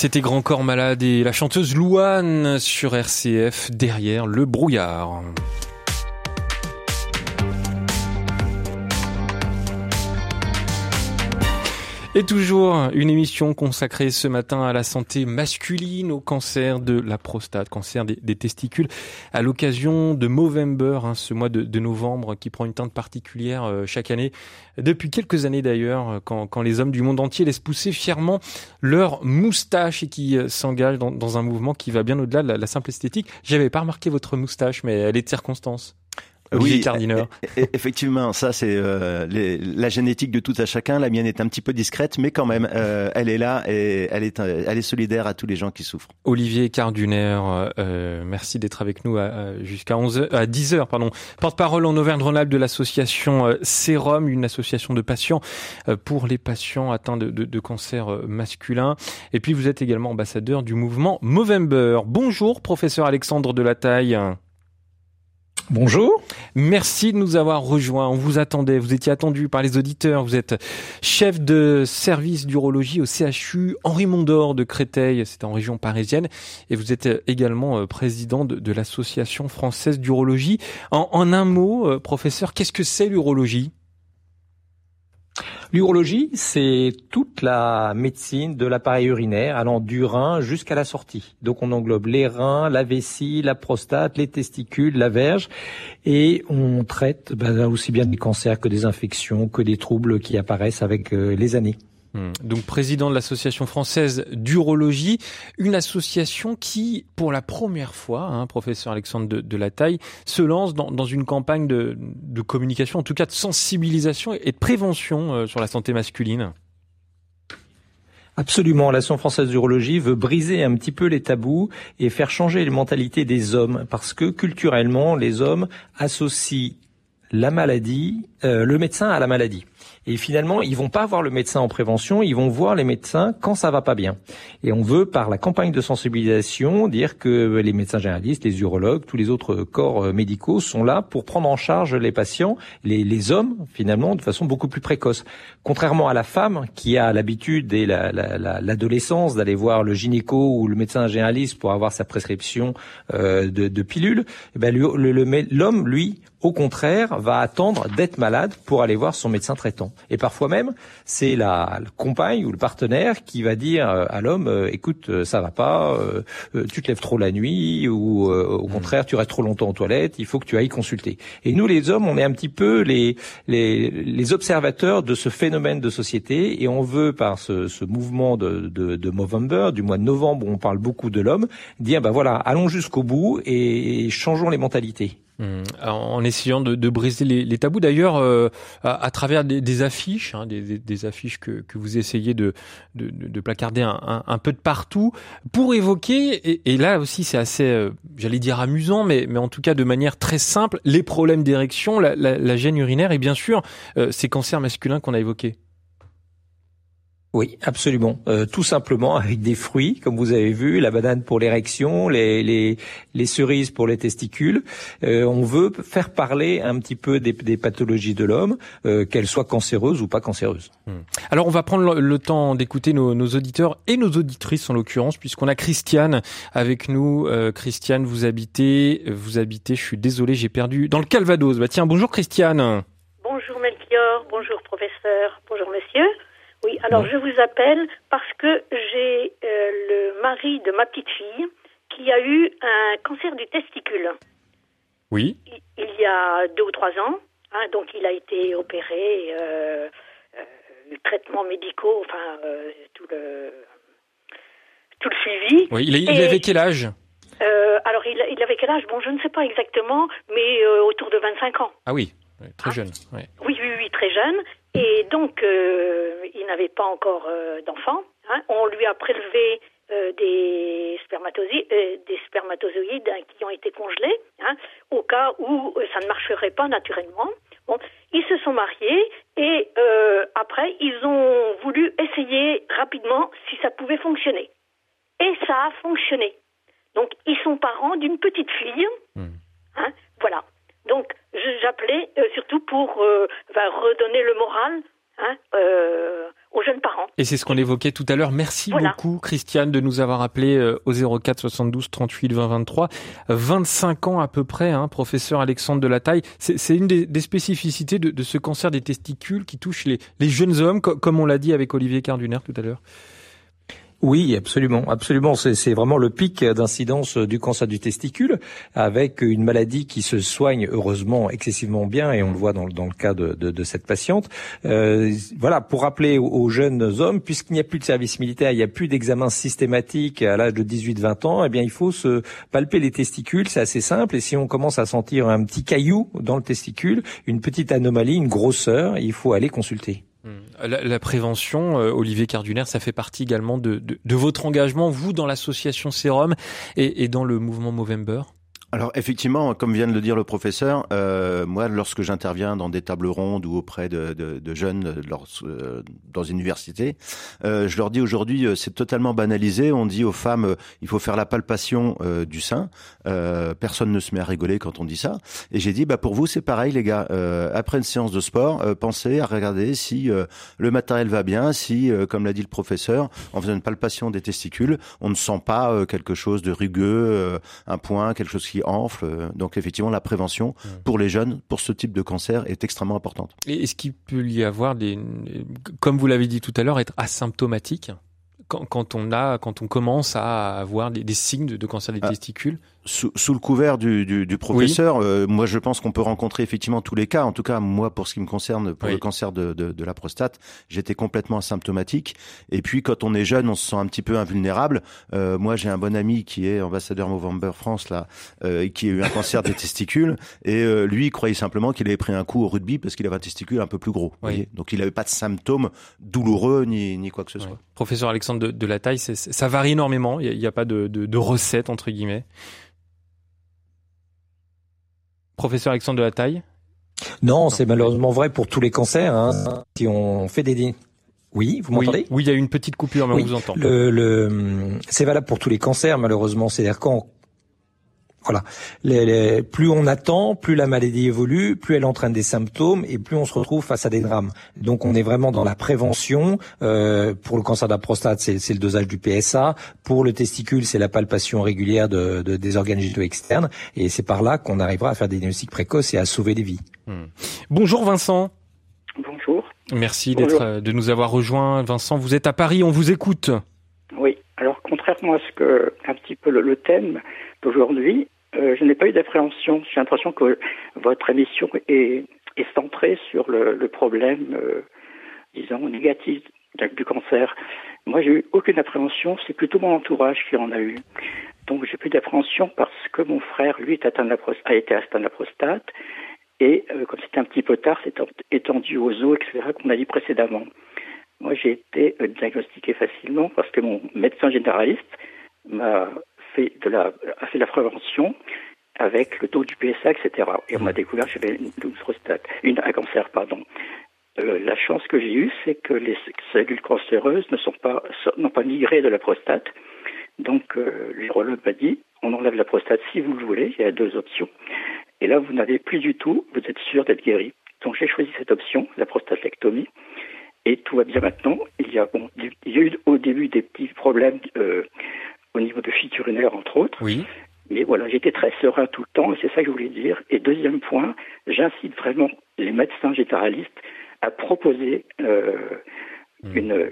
C'était Grand Corps Malade et la chanteuse Louane sur RCF derrière le brouillard. Et toujours une émission consacrée ce matin à la santé masculine, au cancer de la prostate, cancer des, testicules, à l'occasion de Movember, hein, ce mois de, novembre qui prend une teinte particulière euh, chaque année. Depuis quelques années d'ailleurs, quand, les hommes du monde entier laissent pousser fièrement leur moustache et qui euh, s'engagent dans, un mouvement qui va bien au-delà de la, simple esthétique. J'avais pas remarqué votre moustache, mais elle est de circonstance oui, e-, e-, effectivement, ça c'est euh, la génétique de tout à chacun. La mienne est un petit peu discrète, mais quand même, euh, elle est là et elle est, elle est solidaire à tous les gens qui souffrent. Olivier Carduner, euh, merci d'être avec nous jusqu'à 11 à 10 heures, pardon. Porte-parole en Auvergne-Rhône-Alpes de l'association Sérum, une association de patients pour les patients atteints de, de, de, cancer masculin. Et puis vous êtes également ambassadeur du mouvement Movember. Bonjour, professeur Alexandre Delataille. Bonjour. Merci de nous avoir rejoints. On vous attendait. Vous étiez attendu par les auditeurs. Vous êtes chef de service d'urologie au CHU Henri Mondor de Créteil. C'est en région parisienne. Et vous êtes également euh, président de, l'association française d'urologie. En, un mot, euh, professeur, qu'est-ce que c'est l'urologie? L'urologie, c'est toute la médecine de l'appareil urinaire allant du rein jusqu'à la sortie. Donc on englobe les reins, la vessie, la prostate, les testicules, la verge et on traite ben, aussi bien des cancers que des infections, que des troubles qui apparaissent avec euh, les années. Hmm. Donc président de l'association française d'urologie, une association qui, pour la première fois, hein, professeur Alexandre de, la Taille, se lance dans, une campagne de, communication, en tout cas de sensibilisation et de prévention euh, sur la santé masculine. Absolument, l'association française d'urologie veut briser un petit peu les tabous et faire changer les mentalités des hommes, parce que culturellement, les hommes associent la maladie, euh, le médecin à la maladie. Et finalement, ils vont pas voir le médecin en prévention, ils vont voir les médecins quand ça va pas bien. Et on veut, par la campagne de sensibilisation, dire que les médecins généralistes, les urologues, tous les autres corps euh, médicaux sont là pour prendre en charge les patients, les, les hommes, finalement, de façon beaucoup plus précoce. Contrairement à la femme qui a l'habitude dès l'adolescence d'aller voir le gynéco ou le médecin généraliste pour avoir sa prescription euh, de, de pilules, eh ben, l'homme, lui, au contraire, va attendre d'être malade pour aller voir son médecin traitant. Et parfois même, c'est la, compagne ou le partenaire qui va dire euh, à l'homme euh, écoute, euh, ça va pas, tu te lèves trop la nuit ou au hmm. contraire, tu restes trop longtemps aux toilettes, il faut que tu ailles consulter. Et nous les hommes, on est un petit peu les les, les observateurs de ce phénomène de société et on veut par ce, ce mouvement de, de, de Movember, du mois de novembre où on parle beaucoup de l'homme, dire ben voilà, allons jusqu'au bout et changeons les mentalités. Mmh. En essayant de, de briser les, les tabous, d'ailleurs, euh, à, à, travers des, des affiches, hein, des, des, affiches que, que, vous essayez de, de, de placarder un, un, peu de partout, pour évoquer, et, et là aussi c'est assez, euh, j'allais dire amusant, mais, mais en tout cas de manière très simple, les problèmes d'érection, la, la, la, gêne urinaire et bien sûr euh, ces cancers masculins qu'on a évoqués. Oui, absolument. Euh, tout simplement avec des fruits, comme vous avez vu, la banane pour l'érection, les, les, les, cerises pour les testicules. Euh, on veut faire parler un petit peu des, des pathologies de l'homme, euh, qu'elles soient cancéreuses ou pas cancéreuses. Hmm. Alors on va prendre le, temps d'écouter nos, nos, auditeurs et nos auditrices en l'occurrence, puisqu'on a Christiane avec nous. Euh, Christiane, vous habitez, vous habitez. Je suis désolé, j'ai perdu dans le Calvados. Bah tiens, bonjour Christiane. Bonjour Melchior, bonjour professeur, bonjour monsieur. Oui, alors je vous appelle parce que j'ai euh, le mari de ma petite fille qui a eu un cancer du testicule. Oui. Il, y a deux ou trois ans. Hein, donc il a été opéré, euh, euh, traitements médicaux, enfin tout le tout le suivi. Oui, il, avait quel âge? Alors, il, il, avait quel âge? Bon, je ne sais pas exactement, mais autour de 25 ans. Ah oui, très jeune. Oui, oui, oui, très jeune. Et donc, il n'avait pas encore d'enfant. Hein. On lui a prélevé euh, des, spermatozoïdes, euh, des spermatozoïdes hein, qui ont été congelés, hein, au cas où euh, ça ne marcherait pas naturellement. Bon, ils se sont mariés et après ils ont voulu essayer rapidement si ça pouvait fonctionner. Et ça a fonctionné. Donc ils sont parents d'une petite fille. Hmm. Voilà. Donc j'appelais surtout pour redonner le moral hein, aux jeunes parents. Et c'est ce qu'on évoquait tout à l'heure. Merci beaucoup, Christiane, de nous avoir appelé euh, au 04 72 38 20 23. 25 ans à peu près, hein, professeur Alexandre de la Taille. C'est une des, spécificités de, ce cancer des testicules qui touche les, les jeunes hommes, comme on l'a dit avec Olivier Carduner tout à l'heure. Oui, absolument, absolument. C'est vraiment le pic d'incidence du cancer du testicule, avec une maladie qui se soigne heureusement excessivement bien, et on le voit dans, le cas de cette patiente. Euh, voilà, pour rappeler aux, jeunes hommes, puisqu'il n'y a plus de service militaire, il n'y a plus d'examen systématique à l'âge de 18-20 ans, eh bien il faut se palper les testicules, c'est assez simple, et si on commence à sentir un petit caillou dans le testicule, une petite anomalie, une grosseur, il faut aller consulter. La, la prévention, euh, Olivier Carduner, ça fait partie également de, votre engagement, vous, dans l'association Sérum et dans le mouvement Movember? Alors effectivement, comme vient de le dire le professeur, euh, moi, lorsque j'interviens dans des tables rondes ou auprès de, de, de jeunes euh, dans une université, euh, je leur dis aujourd'hui, euh, c'est totalement banalisé. On dit aux femmes, il faut faire la palpation du sein. personne ne se met à rigoler quand on dit ça. Et j'ai dit, bah pour vous, c'est pareil, les gars. après une séance de sport, pensez à regarder si le matériel va bien, si, comme l'a dit le professeur, en faisant une palpation des testicules, on ne sent pas quelque chose de rugueux, un point, quelque chose qui enfle. Donc effectivement, la prévention pour les jeunes, pour ce type de cancer, est extrêmement importante. Et est-ce qu'il peut y avoir des, comme vous l'avez dit tout à l'heure, être asymptomatique quand, quand, on a, quand on commence à avoir des, signes de, cancer des ah. testicules sous, sous, le couvert du, du, du professeur, euh, moi je pense qu'on peut rencontrer effectivement tous les cas. En tout cas, moi pour ce qui me concerne, pour le cancer de, de, de la prostate, j'étais complètement asymptomatique. Et puis quand on est jeune, on se sent un petit peu invulnérable. Euh, moi j'ai un bon ami qui est ambassadeur Movember France là, euh, qui a eu un cancer des testicules. (laughs) Et euh, lui il croyait simplement qu'il avait pris un coup au rugby parce qu'il avait un testicule un peu plus gros. Voyez Donc il n'avait pas de symptômes douloureux ni, ni quoi que ce soit. Professeur Alexandre de, de la taille, ça varie énormément. Il n'y a, a, pas de, de, de recette entre guillemets. Professeur Alexandre de la Taille Non, c'est malheureusement vrai pour tous les cancers. Hein. Si on fait des oui, vous m'entendez? Oui, il y a une petite coupure, mais on vous entend. Le, le, c'est valable pour tous les cancers, malheureusement. C'est-à-dire quand voilà. Les, plus on attend, plus la maladie évolue, plus elle entraîne des symptômes et plus on se retrouve face à des drames. Donc on est vraiment dans la prévention. Euh, pour le cancer de la prostate, c'est le dosage du PSA. Pour le testicule, c'est la palpation régulière de, de, des organes génitaux externes. Et c'est par là qu'on arrivera à faire des diagnostics précoces et à sauver des vies. Hmm. Bonjour Vincent. Bonjour. Merci d'être de nous avoir rejoints. Vincent, vous êtes à Paris, on vous écoute. Oui. Alors contrairement à ce que un petit peu le, le thème d'aujourd'hui, euh, je n'ai pas eu d'appréhension. J'ai l'impression que votre émission est, est centrée sur le, le problème, euh, disons, négatif du cancer. Moi, j'ai eu aucune appréhension. C'est plutôt mon entourage qui en a eu. Donc, j'ai plus d'appréhension parce que mon frère, lui, est atteint de la a été atteint de la prostate. Et euh, comme c'était un petit peu tard, c'est étendu aux os, etc., qu'on a dit précédemment. Moi, j'ai été euh, diagnostiqué facilement parce que mon médecin généraliste m'a fait de la, a fait la prévention avec le taux du PSA, etc. Et on m'a découvert que j'avais une, prostate, une, un cancer, pardon. Euh, la chance que j'ai eue, c'est que les cellules cancéreuses ne sont pas n'ont pas migré de la prostate. Donc euh, l'urologue m'a dit on enlève la prostate si vous le voulez. Il y a deux options. Et là, vous n'avez plus du tout. Vous êtes sûr d'être guéri. Donc j'ai choisi cette option, la prostatectomie. Et tout va bien maintenant. Il y a, bon, il y a eu au début des petits problèmes euh, au niveau de fuite urinaire, entre autres. Oui. Mais voilà, j'étais très serein tout le temps, et c'est ça que je voulais dire. Et deuxième point, j'incite vraiment les médecins généralistes à proposer euh, une, euh,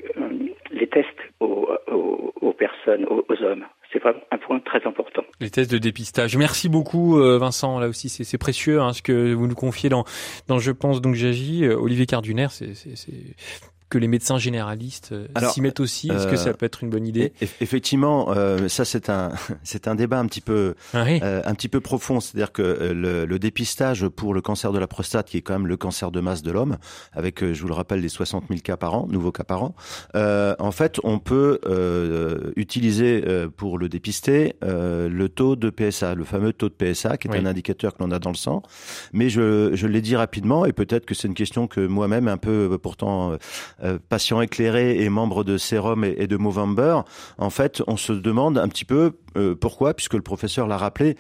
les tests aux, aux, aux personnes, aux, aux hommes. C'est vraiment un point très important. Les tests de dépistage. Merci beaucoup, euh, Vincent. Là aussi, c'est précieux hein, ce que vous nous confiez dans, dans Je pense donc j'agis. Olivier Carduner, c'est que les médecins généralistes s'y mettent aussi Est-ce que ça peut être une bonne idée? Effectivement, ça c'est un (laughs) c'est un débat un petit peu ah un petit peu profond. C'est-à-dire que le, le, dépistage pour le cancer de la prostate, qui est quand même le cancer de masse de l'homme, avec je vous le rappelle les 60 000 cas par an, nouveaux cas par an, en fait on peut utiliser pour le dépister le taux de PSA, le fameux taux de PSA, qui est un indicateur que l'on a dans le sang. Mais je, je l'ai dit rapidement, et peut-être que c'est une question que moi-même, un peu euh, pourtant euh, euh, patient éclairé et membre de Serum et, de Movember, en fait, on se demande un petit peu pourquoi, puisque le professeur l'a rappelé,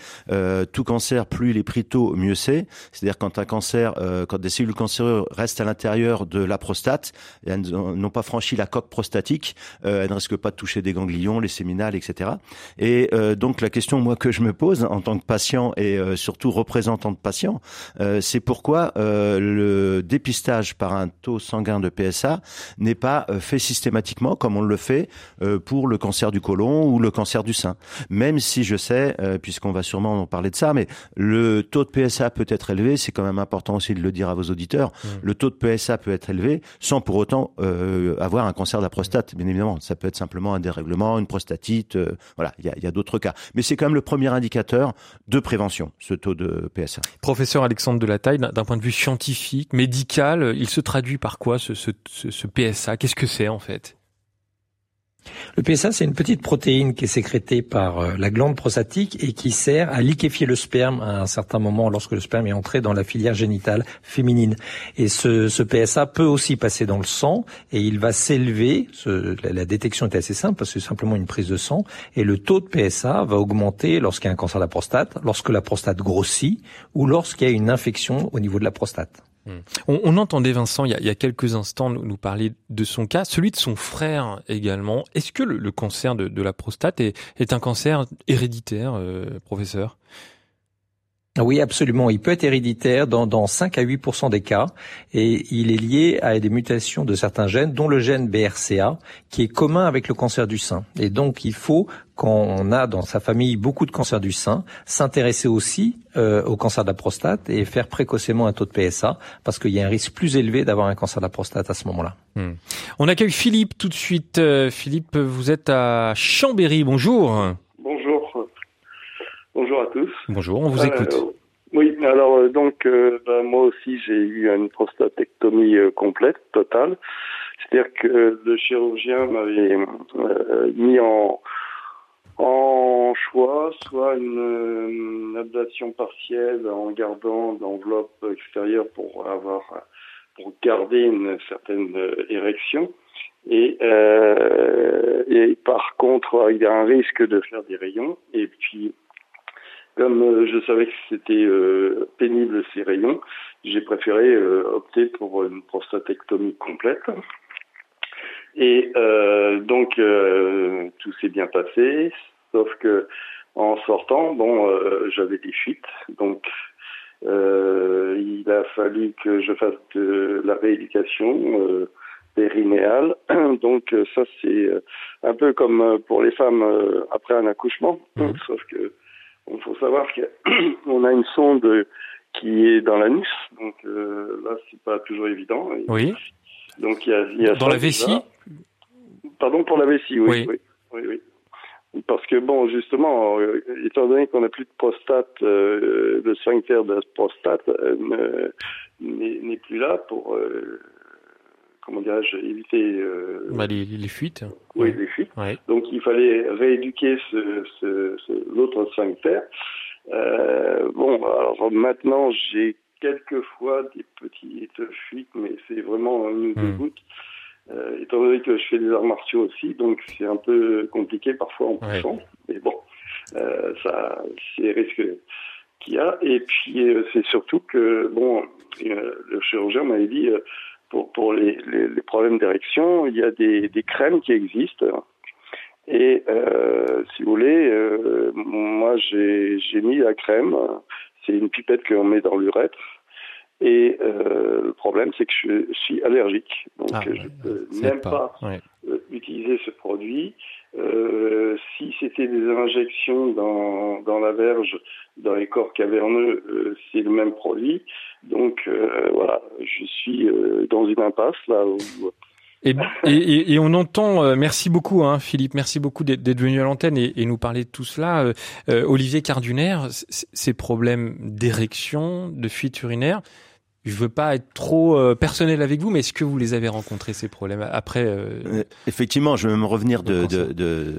tout cancer, plus il est pris tôt, mieux c'est. C'est-à-dire quand un cancer, quand des cellules cancéreuses restent à l'intérieur de la prostate, elles n'ont pas franchi la coque prostatique, elles ne risquent pas de toucher des ganglions, les séminales, etc. Et donc la question, moi, que je me pose en tant que patient et surtout représentant de patient, c'est pourquoi le dépistage par un taux sanguin de PSA n'est pas euh, fait systématiquement comme on le fait euh, pour le cancer du côlon ou le cancer du sein. Même si je sais, euh, puisqu'on va sûrement en parler de ça, mais le taux de PSA peut être élevé, c'est quand même important aussi de le dire à vos auditeurs, mmh. le taux de PSA peut être élevé sans pour autant avoir un cancer de la prostate, bien évidemment. Ça peut être simplement un dérèglement, une prostatite, voilà, il y a, y a d'autres cas. Mais c'est quand même le premier indicateur de prévention, ce taux de PSA. Professeur Alexandre Delataille, d'un point de vue scientifique, médical, il se traduit par quoi ce, ce, ce PSA Qu'est-ce que c'est en fait? Le PSA, c'est une petite protéine qui est sécrétée par euh, la glande prostatique et qui sert à liquéfier le sperme à un certain moment lorsque le sperme est entré dans la filière génitale féminine. Et ce, ce PSA peut aussi passer dans le sang et il va s'élever. La, la, détection est assez simple parce que c'est simplement une prise de sang et le taux de PSA va augmenter lorsqu'il y a un cancer de la prostate, lorsque la prostate grossit ou lorsqu'il y a une infection au niveau de la prostate. Hmm. On, entendait Vincent il y, a, quelques instants nous, parler de son cas, celui de son frère également. Est-ce que le, cancer de, la prostate est, un cancer héréditaire, euh, professeur? Oui, absolument. Il peut être héréditaire dans, dans 5 à 8% des cas et il est lié à des mutations de certains gènes, dont le gène BRCA, qui est commun avec le cancer du sein. Et donc, il faut, quand on a dans sa famille beaucoup de cancers du sein, s'intéresser aussi euh, au cancer de la prostate et faire précocement un taux de PSA, parce qu'il y a un risque plus élevé d'avoir un cancer de la prostate à ce moment-là. Hmm. On accueille Philippe tout de suite. Euh, Philippe, vous êtes à Chambéry. Bonjour. Bonjour à tous. Bonjour, on vous écoute. Euh, oui, alors euh, donc euh, ben, moi aussi j'ai eu une prostatectomie complète, totale. C'est-à-dire que le chirurgien m'avait mis en en choix, soit une, ablation partielle en gardant l'enveloppe extérieure pour avoir pour garder une certaine érection. Et, euh, et par contre, il y a un risque de faire des rayons. Et puis, comme euh, je savais que c'était euh, pénible ces rayons, j'ai préféré euh, opter pour une prostatectomie complète. Et donc tout s'est bien passé, sauf que en sortant, bon, j'avais des fuites, donc il a fallu que je fasse de la rééducation périnéale. (clears throat) Donc ça c'est un peu comme pour les femmes après un accouchement, mmh. sauf que il faut savoir qu'on (clears throat) a une sonde qui est dans l'anus, donc euh, là c'est pas toujours évident. oui. Donc il y a, y a dans la vessie. Pardon pour la vessie, oui. Oui. oui, oui, Parce que bon, justement, euh, étant donné qu'on n'a plus de prostate, euh, le sphincter de la prostate euh, n'est plus là pour comment dirais-je, éviter euh, bah, les, les, fuites. Oui, les fuites. Donc il fallait rééduquer ce, ce, ce l'autre sphincter. Euh, bon, alors maintenant j'ai quelques fois des petites fuites, mais c'est vraiment une deux gouttes. Euh, étant donné que je fais des arts martiaux aussi, donc c'est un peu compliqué parfois en poussant. Mais bon, euh, ça, c'est risque qu'il y a. Et puis euh, c'est surtout que bon, euh, le chirurgien m'avait dit pour, pour les, les, les problèmes d'érection, il y a des, des, crèmes qui existent. Et euh, si vous voulez, euh, moi j'ai mis la crème. C'est une pipette qu'on met dans l'urètre. Et euh, le problème, c'est que je suis allergique. Donc ah, je ne peux même pas, euh, utiliser ce produit. Euh, si c'était des injections dans, dans la verge, dans les corps caverneux, euh, c'est le même produit. Donc voilà, je suis dans une impasse là où Et, et, et, on entend, euh, merci beaucoup hein, Philippe, merci beaucoup d'être venu à l'antenne et, nous parler de tout cela. Euh, euh, Olivier Carduner, ces problèmes d'érection, de fuite urinaire, je veux pas être trop euh, personnel avec vous, mais est-ce que vous les avez rencontrés ces problèmes après euh, euh, Effectivement, je vais me revenir de, de, de,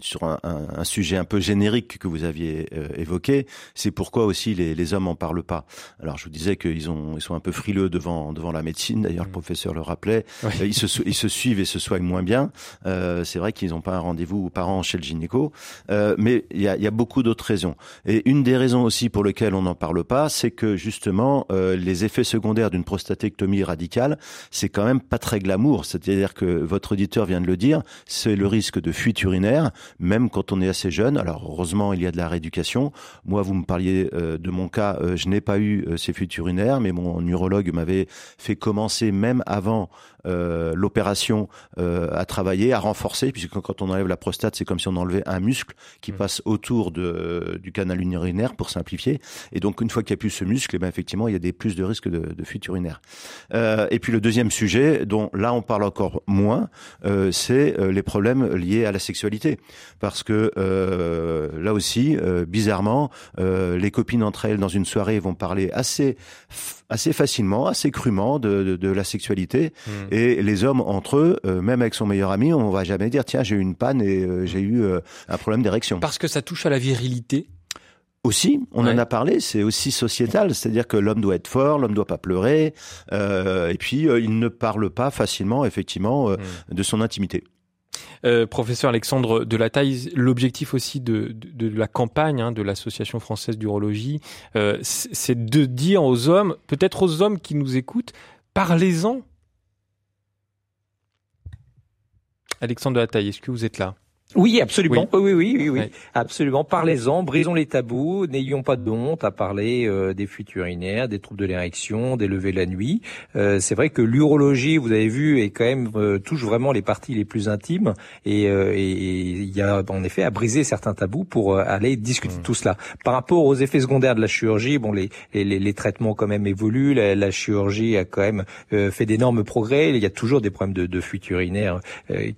sur un, un, sujet un peu générique que vous aviez évoqué. C'est pourquoi aussi les, les hommes en parlent pas. Alors, je vous disais qu'ils ont ils sont un peu frileux devant devant la médecine. D'ailleurs, le mmh. professeur le rappelait. Ils se ils se suivent et se soignent moins bien. c'est vrai qu'ils n'ont pas un rendez-vous par an chez le gynéco, mais il y a, y a beaucoup d'autres raisons. Et une des raisons aussi pour lesquelles on n'en parle pas, c'est que justement les effets secondaire d'une prostatectomie radicale, c'est quand même pas très glamour. C'est-à-dire que votre auditeur vient de le dire, c'est le risque de fuite urinaire, même quand on est assez jeune. Alors heureusement, il y a de la rééducation. Moi, vous me parliez euh, de mon cas, euh, je n'ai pas eu euh, ces fuites urinaires, mais mon urologue m'avait fait commencer même avant l'opération à travailler, à renforcer, puisque quand on enlève la prostate, c'est comme si on enlevait un muscle qui mmh. passe autour de, du canal urinaire, pour simplifier. Et donc, une fois qu'il n'y a plus ce muscle, eh ben, effectivement, il y a des plus de risques de, de fuite urinaire. Euh, et puis le deuxième sujet, dont là on parle encore moins, euh, c'est euh, les problèmes liés à la sexualité, parce que là aussi, bizarrement, les copines entre elles dans une soirée vont parler assez assez facilement, assez crûment de, de, de la sexualité. Mmh. Et les hommes entre eux, même avec son meilleur ami, on va jamais dire tiens j'ai eu une panne et j'ai eu un problème d'érection. Parce que ça touche à la virilité. Aussi, on en a parlé, c'est aussi sociétal, c'est-à-dire que l'homme doit être fort, l'homme doit pas pleurer, et puis il ne parle pas facilement, effectivement, mmh. de son intimité. Euh, professeur Alexandre de la Taille, l'objectif aussi de, de, la campagne hein, de l'Association française d'urologie, euh, c'est de dire aux hommes, peut-être aux hommes qui nous écoutent, parlez-en. Alexandre de la Taille, est-ce que vous êtes là? Oui, absolument. Oui, oui, oui, oui, absolument. Parlez-en, brisons les tabous, n'ayons pas de honte à parler euh, des fuites urinaires, des troubles de l'érection, des levées la nuit. Euh, c'est vrai que l'urologie, vous avez vu, est quand même euh, touche vraiment les parties les plus intimes et il y a en effet à briser certains tabous pour aller discuter de mmh. tout cela. Par rapport aux effets secondaires de la chirurgie, bon, les les, les traitements quand même évoluent, la, chirurgie a quand même fait d'énormes progrès. Il y a toujours des problèmes de, de fuite urinaire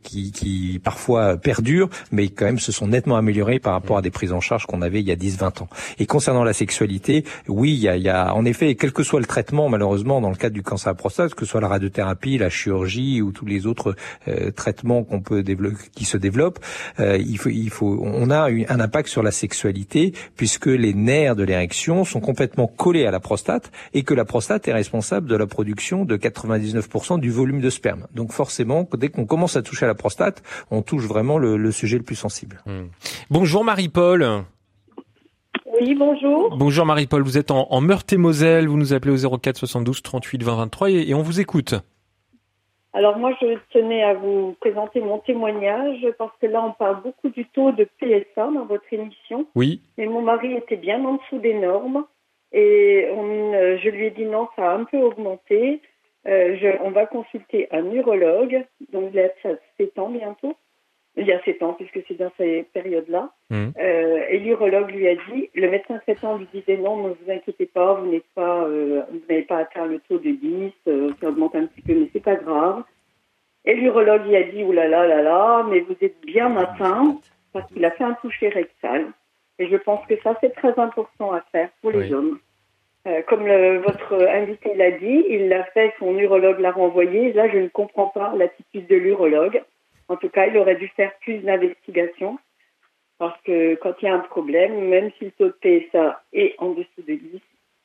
qui, qui parfois perdurent mais quand même se sont nettement améliorés par rapport à des prises en charge qu'on avait il y a 10-20 ans. Et concernant la sexualité, oui, il y, a, il y a, en effet, quel que soit le traitement, malheureusement, dans le cadre du cancer à prostate, que ce soit la radiothérapie, la chirurgie ou tous les autres euh, traitements qu'on peut développer, qui se développent, euh, il faut, il faut, on a un impact sur la sexualité puisque les nerfs de l'érection sont complètement collés à la prostate et que la prostate est responsable de la production de 99% du volume de sperme. Donc forcément, dès qu'on commence à toucher à la prostate, on touche vraiment le, le sujet le plus sensible. Hmm. Bonjour Marie-Paul. Oui, bonjour. Bonjour Marie-Paul, vous êtes en, Meurthe-et-Moselle, vous nous appelez au 04 72 38 20 23 et, on vous écoute. Alors moi, je tenais à vous présenter mon témoignage parce que là, on parle beaucoup du taux de PSA dans votre émission. Oui. Et mon mari était bien en dessous des normes et euh, je lui ai dit non, ça a un peu augmenté. Euh, on va consulter un urologue, donc il a 7 ans bientôt il y a sept ans, puisque c'est dans ces périodes-là. Mmh. Euh, et l'urologue lui a dit, le médecin traitant lui disait non, ne vous inquiétez pas, vous n'êtes pas, euh, vous n'avez pas atteint le taux de 10, euh, ça augmente un petit peu, mais c'est pas grave. Et l'urologue lui a dit, oulala, là, là, là, mais vous êtes bien atteint, parce qu'il a fait un toucher rectal. Et je pense que ça, c'est très important à faire pour les hommes. Euh, comme le, votre invité l'a dit, il l'a fait, son urologue l'a renvoyé. Là, je ne comprends pas l'attitude de l'urologue. En tout cas, il aurait dû faire plus d'investigations parce que quand il y a un problème, même si le taux de PSA est en dessous de 10,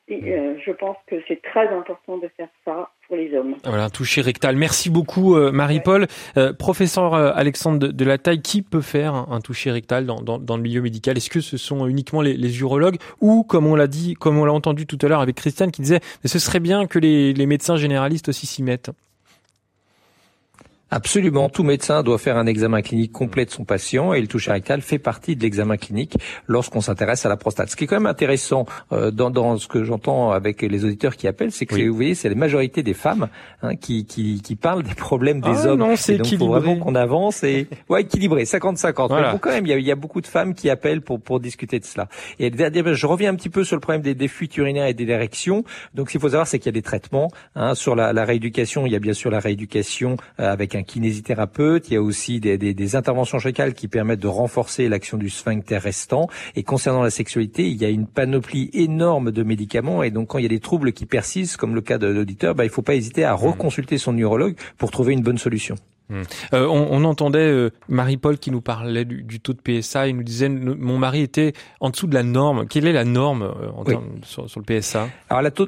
euh, je pense que c'est très important de faire ça pour les hommes. Voilà, un toucher rectal. Merci beaucoup, euh, Marie-Paul. Euh, professeur Alexandre de, la Taille, qui peut faire un, toucher rectal dans, le milieu médical? Est-ce que ce sont uniquement les, urologues ou, comme on l'a dit, comme on l'a entendu tout à l'heure avec Christiane qui disait, mais ce serait bien que les médecins généralistes aussi s'y mettent? Absolument, tout médecin doit faire un examen clinique complet de son patient et le toucher rectal fait partie de l'examen clinique lorsqu'on s'intéresse à la prostate. Ce qui est quand même intéressant euh, dans, dans, ce que j'entends avec les auditeurs qui appellent, c'est que vous voyez, c'est la majorité des femmes hein, qui, qui, qui, parlent des problèmes des ah hommes. Non, c'est donc faut vraiment qu'on avance et ouais équilibré, 50-50. Mais bon, quand même, il y, a, il y, a, beaucoup de femmes qui appellent pour pour discuter de cela. Et je reviens un petit peu sur le problème des, des fuites urinaires et des érections. Donc, ce qu'il faut savoir, c'est qu'il y a des traitements hein, sur la, la rééducation. Il y a bien sûr la rééducation euh, avec un kinésithérapeute. Il y a aussi des, des, des interventions chacales qui permettent de renforcer l'action du sphincter restant. Et concernant la sexualité, il y a une panoplie énorme de médicaments. Et donc, quand il y a des troubles qui persistent, comme le cas de l'auditeur, bah, il ne faut pas hésiter à reconsulter son neurologue pour trouver une bonne solution. Hmm. Euh, on, on, entendait euh, Marie-Paul qui nous parlait du, du, taux de PSA. Il nous disait mon mari était en dessous de la norme. Quelle est la norme euh, en termes, sur, sur, le PSA Alors la taux,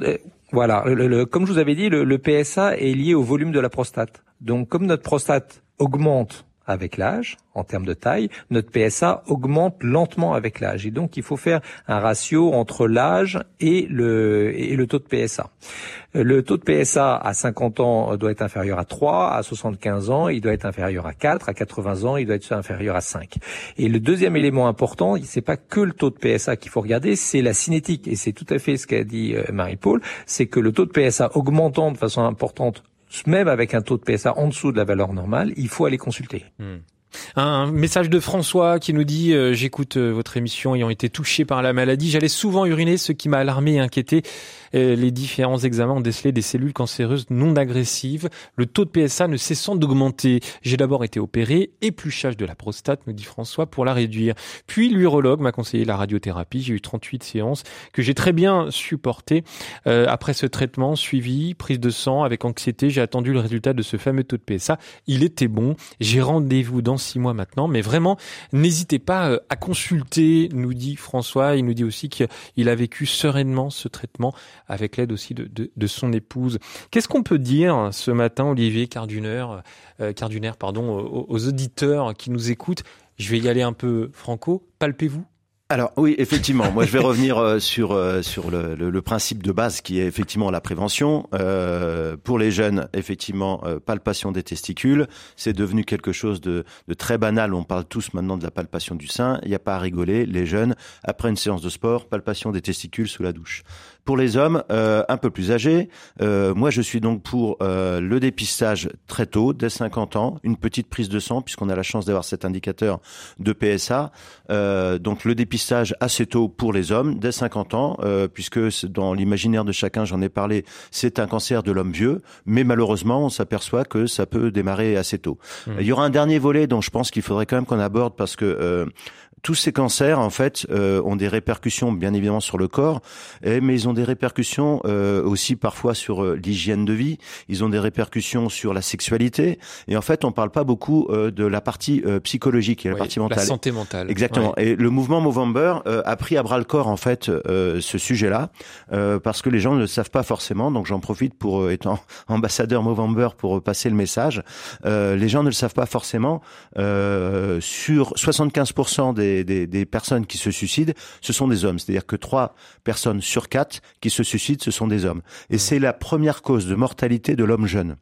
voilà, comme je vous avais dit, le PSA est lié au volume de la prostate. Donc comme notre prostate augmente avec l'âge, en termes de taille, notre PSA augmente lentement avec l'âge. Et donc, il faut faire un ratio entre l'âge et le, et le taux de PSA. Le taux de PSA à 50 ans doit être inférieur à 3, à 75 ans, il doit être inférieur à 4, à 80 ans, il doit être inférieur à 5. Et le deuxième élément important, c'est pas que le taux de PSA qu'il faut regarder, c'est la cinétique. Et c'est tout à fait ce qu'a dit euh, Marie-Paul, c'est que le taux de PSA augmentant de façon importante même avec un taux de PSA en dessous de la valeur normale, il faut aller consulter. Hmm. Un message de François qui nous dit euh, j'écoute euh, votre émission ayant été touché par la maladie, j'allais souvent uriner, ce qui m'a alarmé et inquiété. Euh, les différents examens ont décelé des cellules cancéreuses non agressives, le taux de PSA ne cessant d'augmenter. J'ai d'abord été opéré, épluchage de la prostate, me dit François, pour la réduire. Puis l'urologue m'a conseillé la radiothérapie, j'ai eu 38 séances que j'ai très bien supportées. Euh, après ce traitement suivi, prise de sang avec anxiété, j'ai attendu le résultat de ce fameux taux de PSA. Il était bon. J'ai rendez-vous dans six mois maintenant, mais vraiment, n'hésitez pas euh, à consulter, nous dit François. Il nous dit aussi qu'il a vécu sereinement ce traitement avec l'aide aussi de, de, son épouse. Qu'est-ce qu'on peut dire ce matin, Olivier Carduner, euh, Carduner pardon, aux, aux auditeurs qui nous écoutent? Je vais y aller un peu franco. Palpez-vous? Alors oui, effectivement, moi je vais (laughs) revenir euh, sur euh, sur le, principe de base qui est effectivement la prévention. Euh, pour les jeunes, effectivement, euh, palpation des testicules, c'est devenu quelque chose de, de, très banal. On parle tous maintenant de la palpation du sein. Il n'y a pas à rigoler. Les jeunes, après une séance de sport, palpation des testicules sous la douche. Pour les hommes euh, un peu plus âgés, euh, moi je suis donc pour euh, le dépistage très tôt, dès 50 ans, une petite prise de sang puisqu'on a la chance d'avoir cet indicateur de PSA. donc le dépistage assez tôt pour les hommes, dès 50 ans, puisque dans l'imaginaire de chacun, j'en ai parlé, c'est un cancer de l'homme vieux, mais malheureusement on s'aperçoit que ça peut démarrer assez tôt. Mmh. Il y aura un dernier volet dont je pense qu'il faudrait quand même qu'on aborde parce que tous ces cancers, en fait, euh, ont des répercussions, bien évidemment, sur le corps, et, mais ils ont des répercussions euh, aussi parfois sur euh, l'hygiène de vie. Ils ont des répercussions sur la sexualité. Et en fait, on parle pas beaucoup euh, de la partie euh, psychologique et la partie mentale. La santé mentale. Exactement. Et le mouvement Movember a pris à bras le corps en fait ce sujet-là, parce que les gens ne le savent pas forcément. Donc j'en profite pour étant (laughs) ambassadeur Movember pour passer le message. les gens ne le savent pas forcément. sur 75% des des, des, personnes qui se suicident, ce sont des hommes. C'est-à-dire que trois personnes sur quatre qui se suicident, ce sont des hommes. Et c'est la première cause de mortalité de l'homme jeune.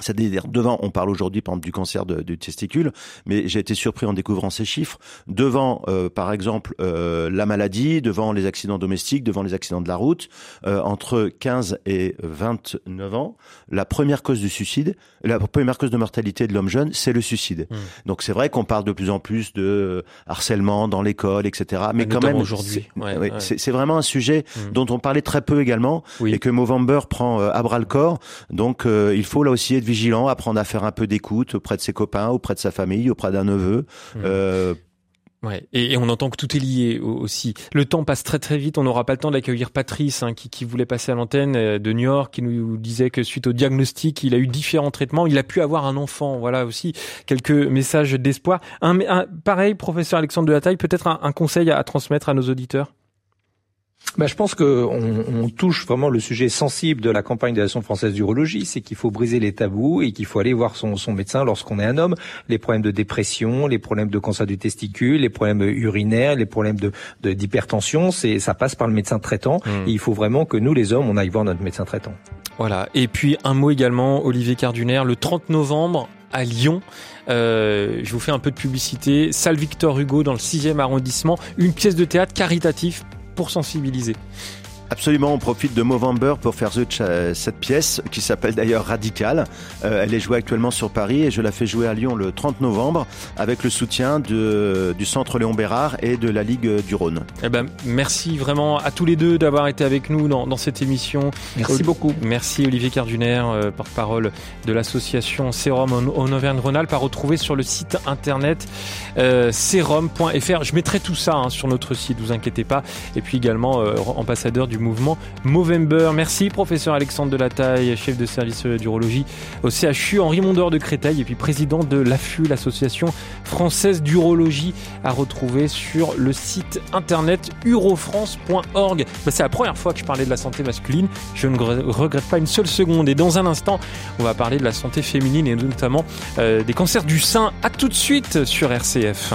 C'est-à-dire devant, on parle aujourd'hui par exemple du cancer de, du testicule, mais j'ai été surpris en découvrant ces chiffres. Devant, euh, par exemple, euh, la maladie, devant les accidents domestiques, devant les accidents de la route, euh, entre 15 et 29 ans, la première cause du suicide, la première cause de mortalité de l'homme jeune, c'est le suicide. Mmh. Donc c'est vrai qu'on parle de plus en plus de harcèlement dans l'école, etc. Mais quand même, aujourd'hui, ouais, ouais. c'est vraiment un sujet mmh. dont on parlait très peu également oui. et que Movember prend euh, à bras le corps. Donc euh, il faut là aussi être vigilant, apprendre à faire un peu d'écoute auprès de ses copains, auprès de sa famille, auprès d'un neveu. Mmh. Euh, Ouais, et, et, on entend que tout est lié aussi. Le temps passe très très vite. On n'aura pas le temps d'accueillir Patrice, hein, qui, qui, voulait passer à l'antenne euh, de New York, qui nous disait que suite au diagnostic, il a eu différents traitements. Il a pu avoir un enfant. Voilà aussi quelques messages d'espoir. Un, un, pareil, professeur Alexandre de la Taille, peut-être un, un conseil à, à transmettre à nos auditeurs? Ben, je pense qu'on on touche vraiment le sujet sensible de la campagne de l'Association française d'urologie, c'est qu'il faut briser les tabous et qu'il faut aller voir son, son médecin lorsqu'on est un homme. Les problèmes de dépression, les problèmes de cancer du testicule, les problèmes urinaires, les problèmes de d'hypertension, c'est ça passe par le médecin traitant. Mmh. Et il faut vraiment que nous, les hommes, on aille voir notre médecin traitant. Voilà. Et puis un mot également, Olivier Carduner, le 30 novembre à Lyon. Euh, je vous fais un peu de publicité. Salle Victor Hugo dans le 6e arrondissement. Une pièce de théâtre caritatif pour sensibiliser. Absolument, on profite de Movember pour faire cette pièce qui s'appelle d'ailleurs Radical. Euh, elle est jouée actuellement sur Paris et je la fais jouer à Lyon le 30 novembre avec le soutien de, du Centre Léon Bérard et de la Ligue du Rhône. Eh ben, merci vraiment à tous les deux d'avoir été avec nous dans, dans cette émission. Merci beaucoup. Merci Olivier Carduner, euh, porte-parole de l'association Sérum en, Auvergne-Rhône-Alpes, à retrouver sur le site internet euh, serum.fr. Je mettrai tout ça hein, sur notre site, vous inquiétez pas. Et puis également euh, ambassadeur du mouvement Movember. Merci professeur Alexandre Delataille, chef de service d'urologie au CHU, Henri Mondor de Créteil et puis président de l'AFU, l'association française d'urologie, à retrouver sur le site internet urofrance.org. Bah, c'est la première fois que je parlais de la santé masculine. Je ne regrette pas une seule seconde. Et dans un instant, on va parler de la santé féminine et notamment euh, des cancers du sein. À tout de suite sur RCF.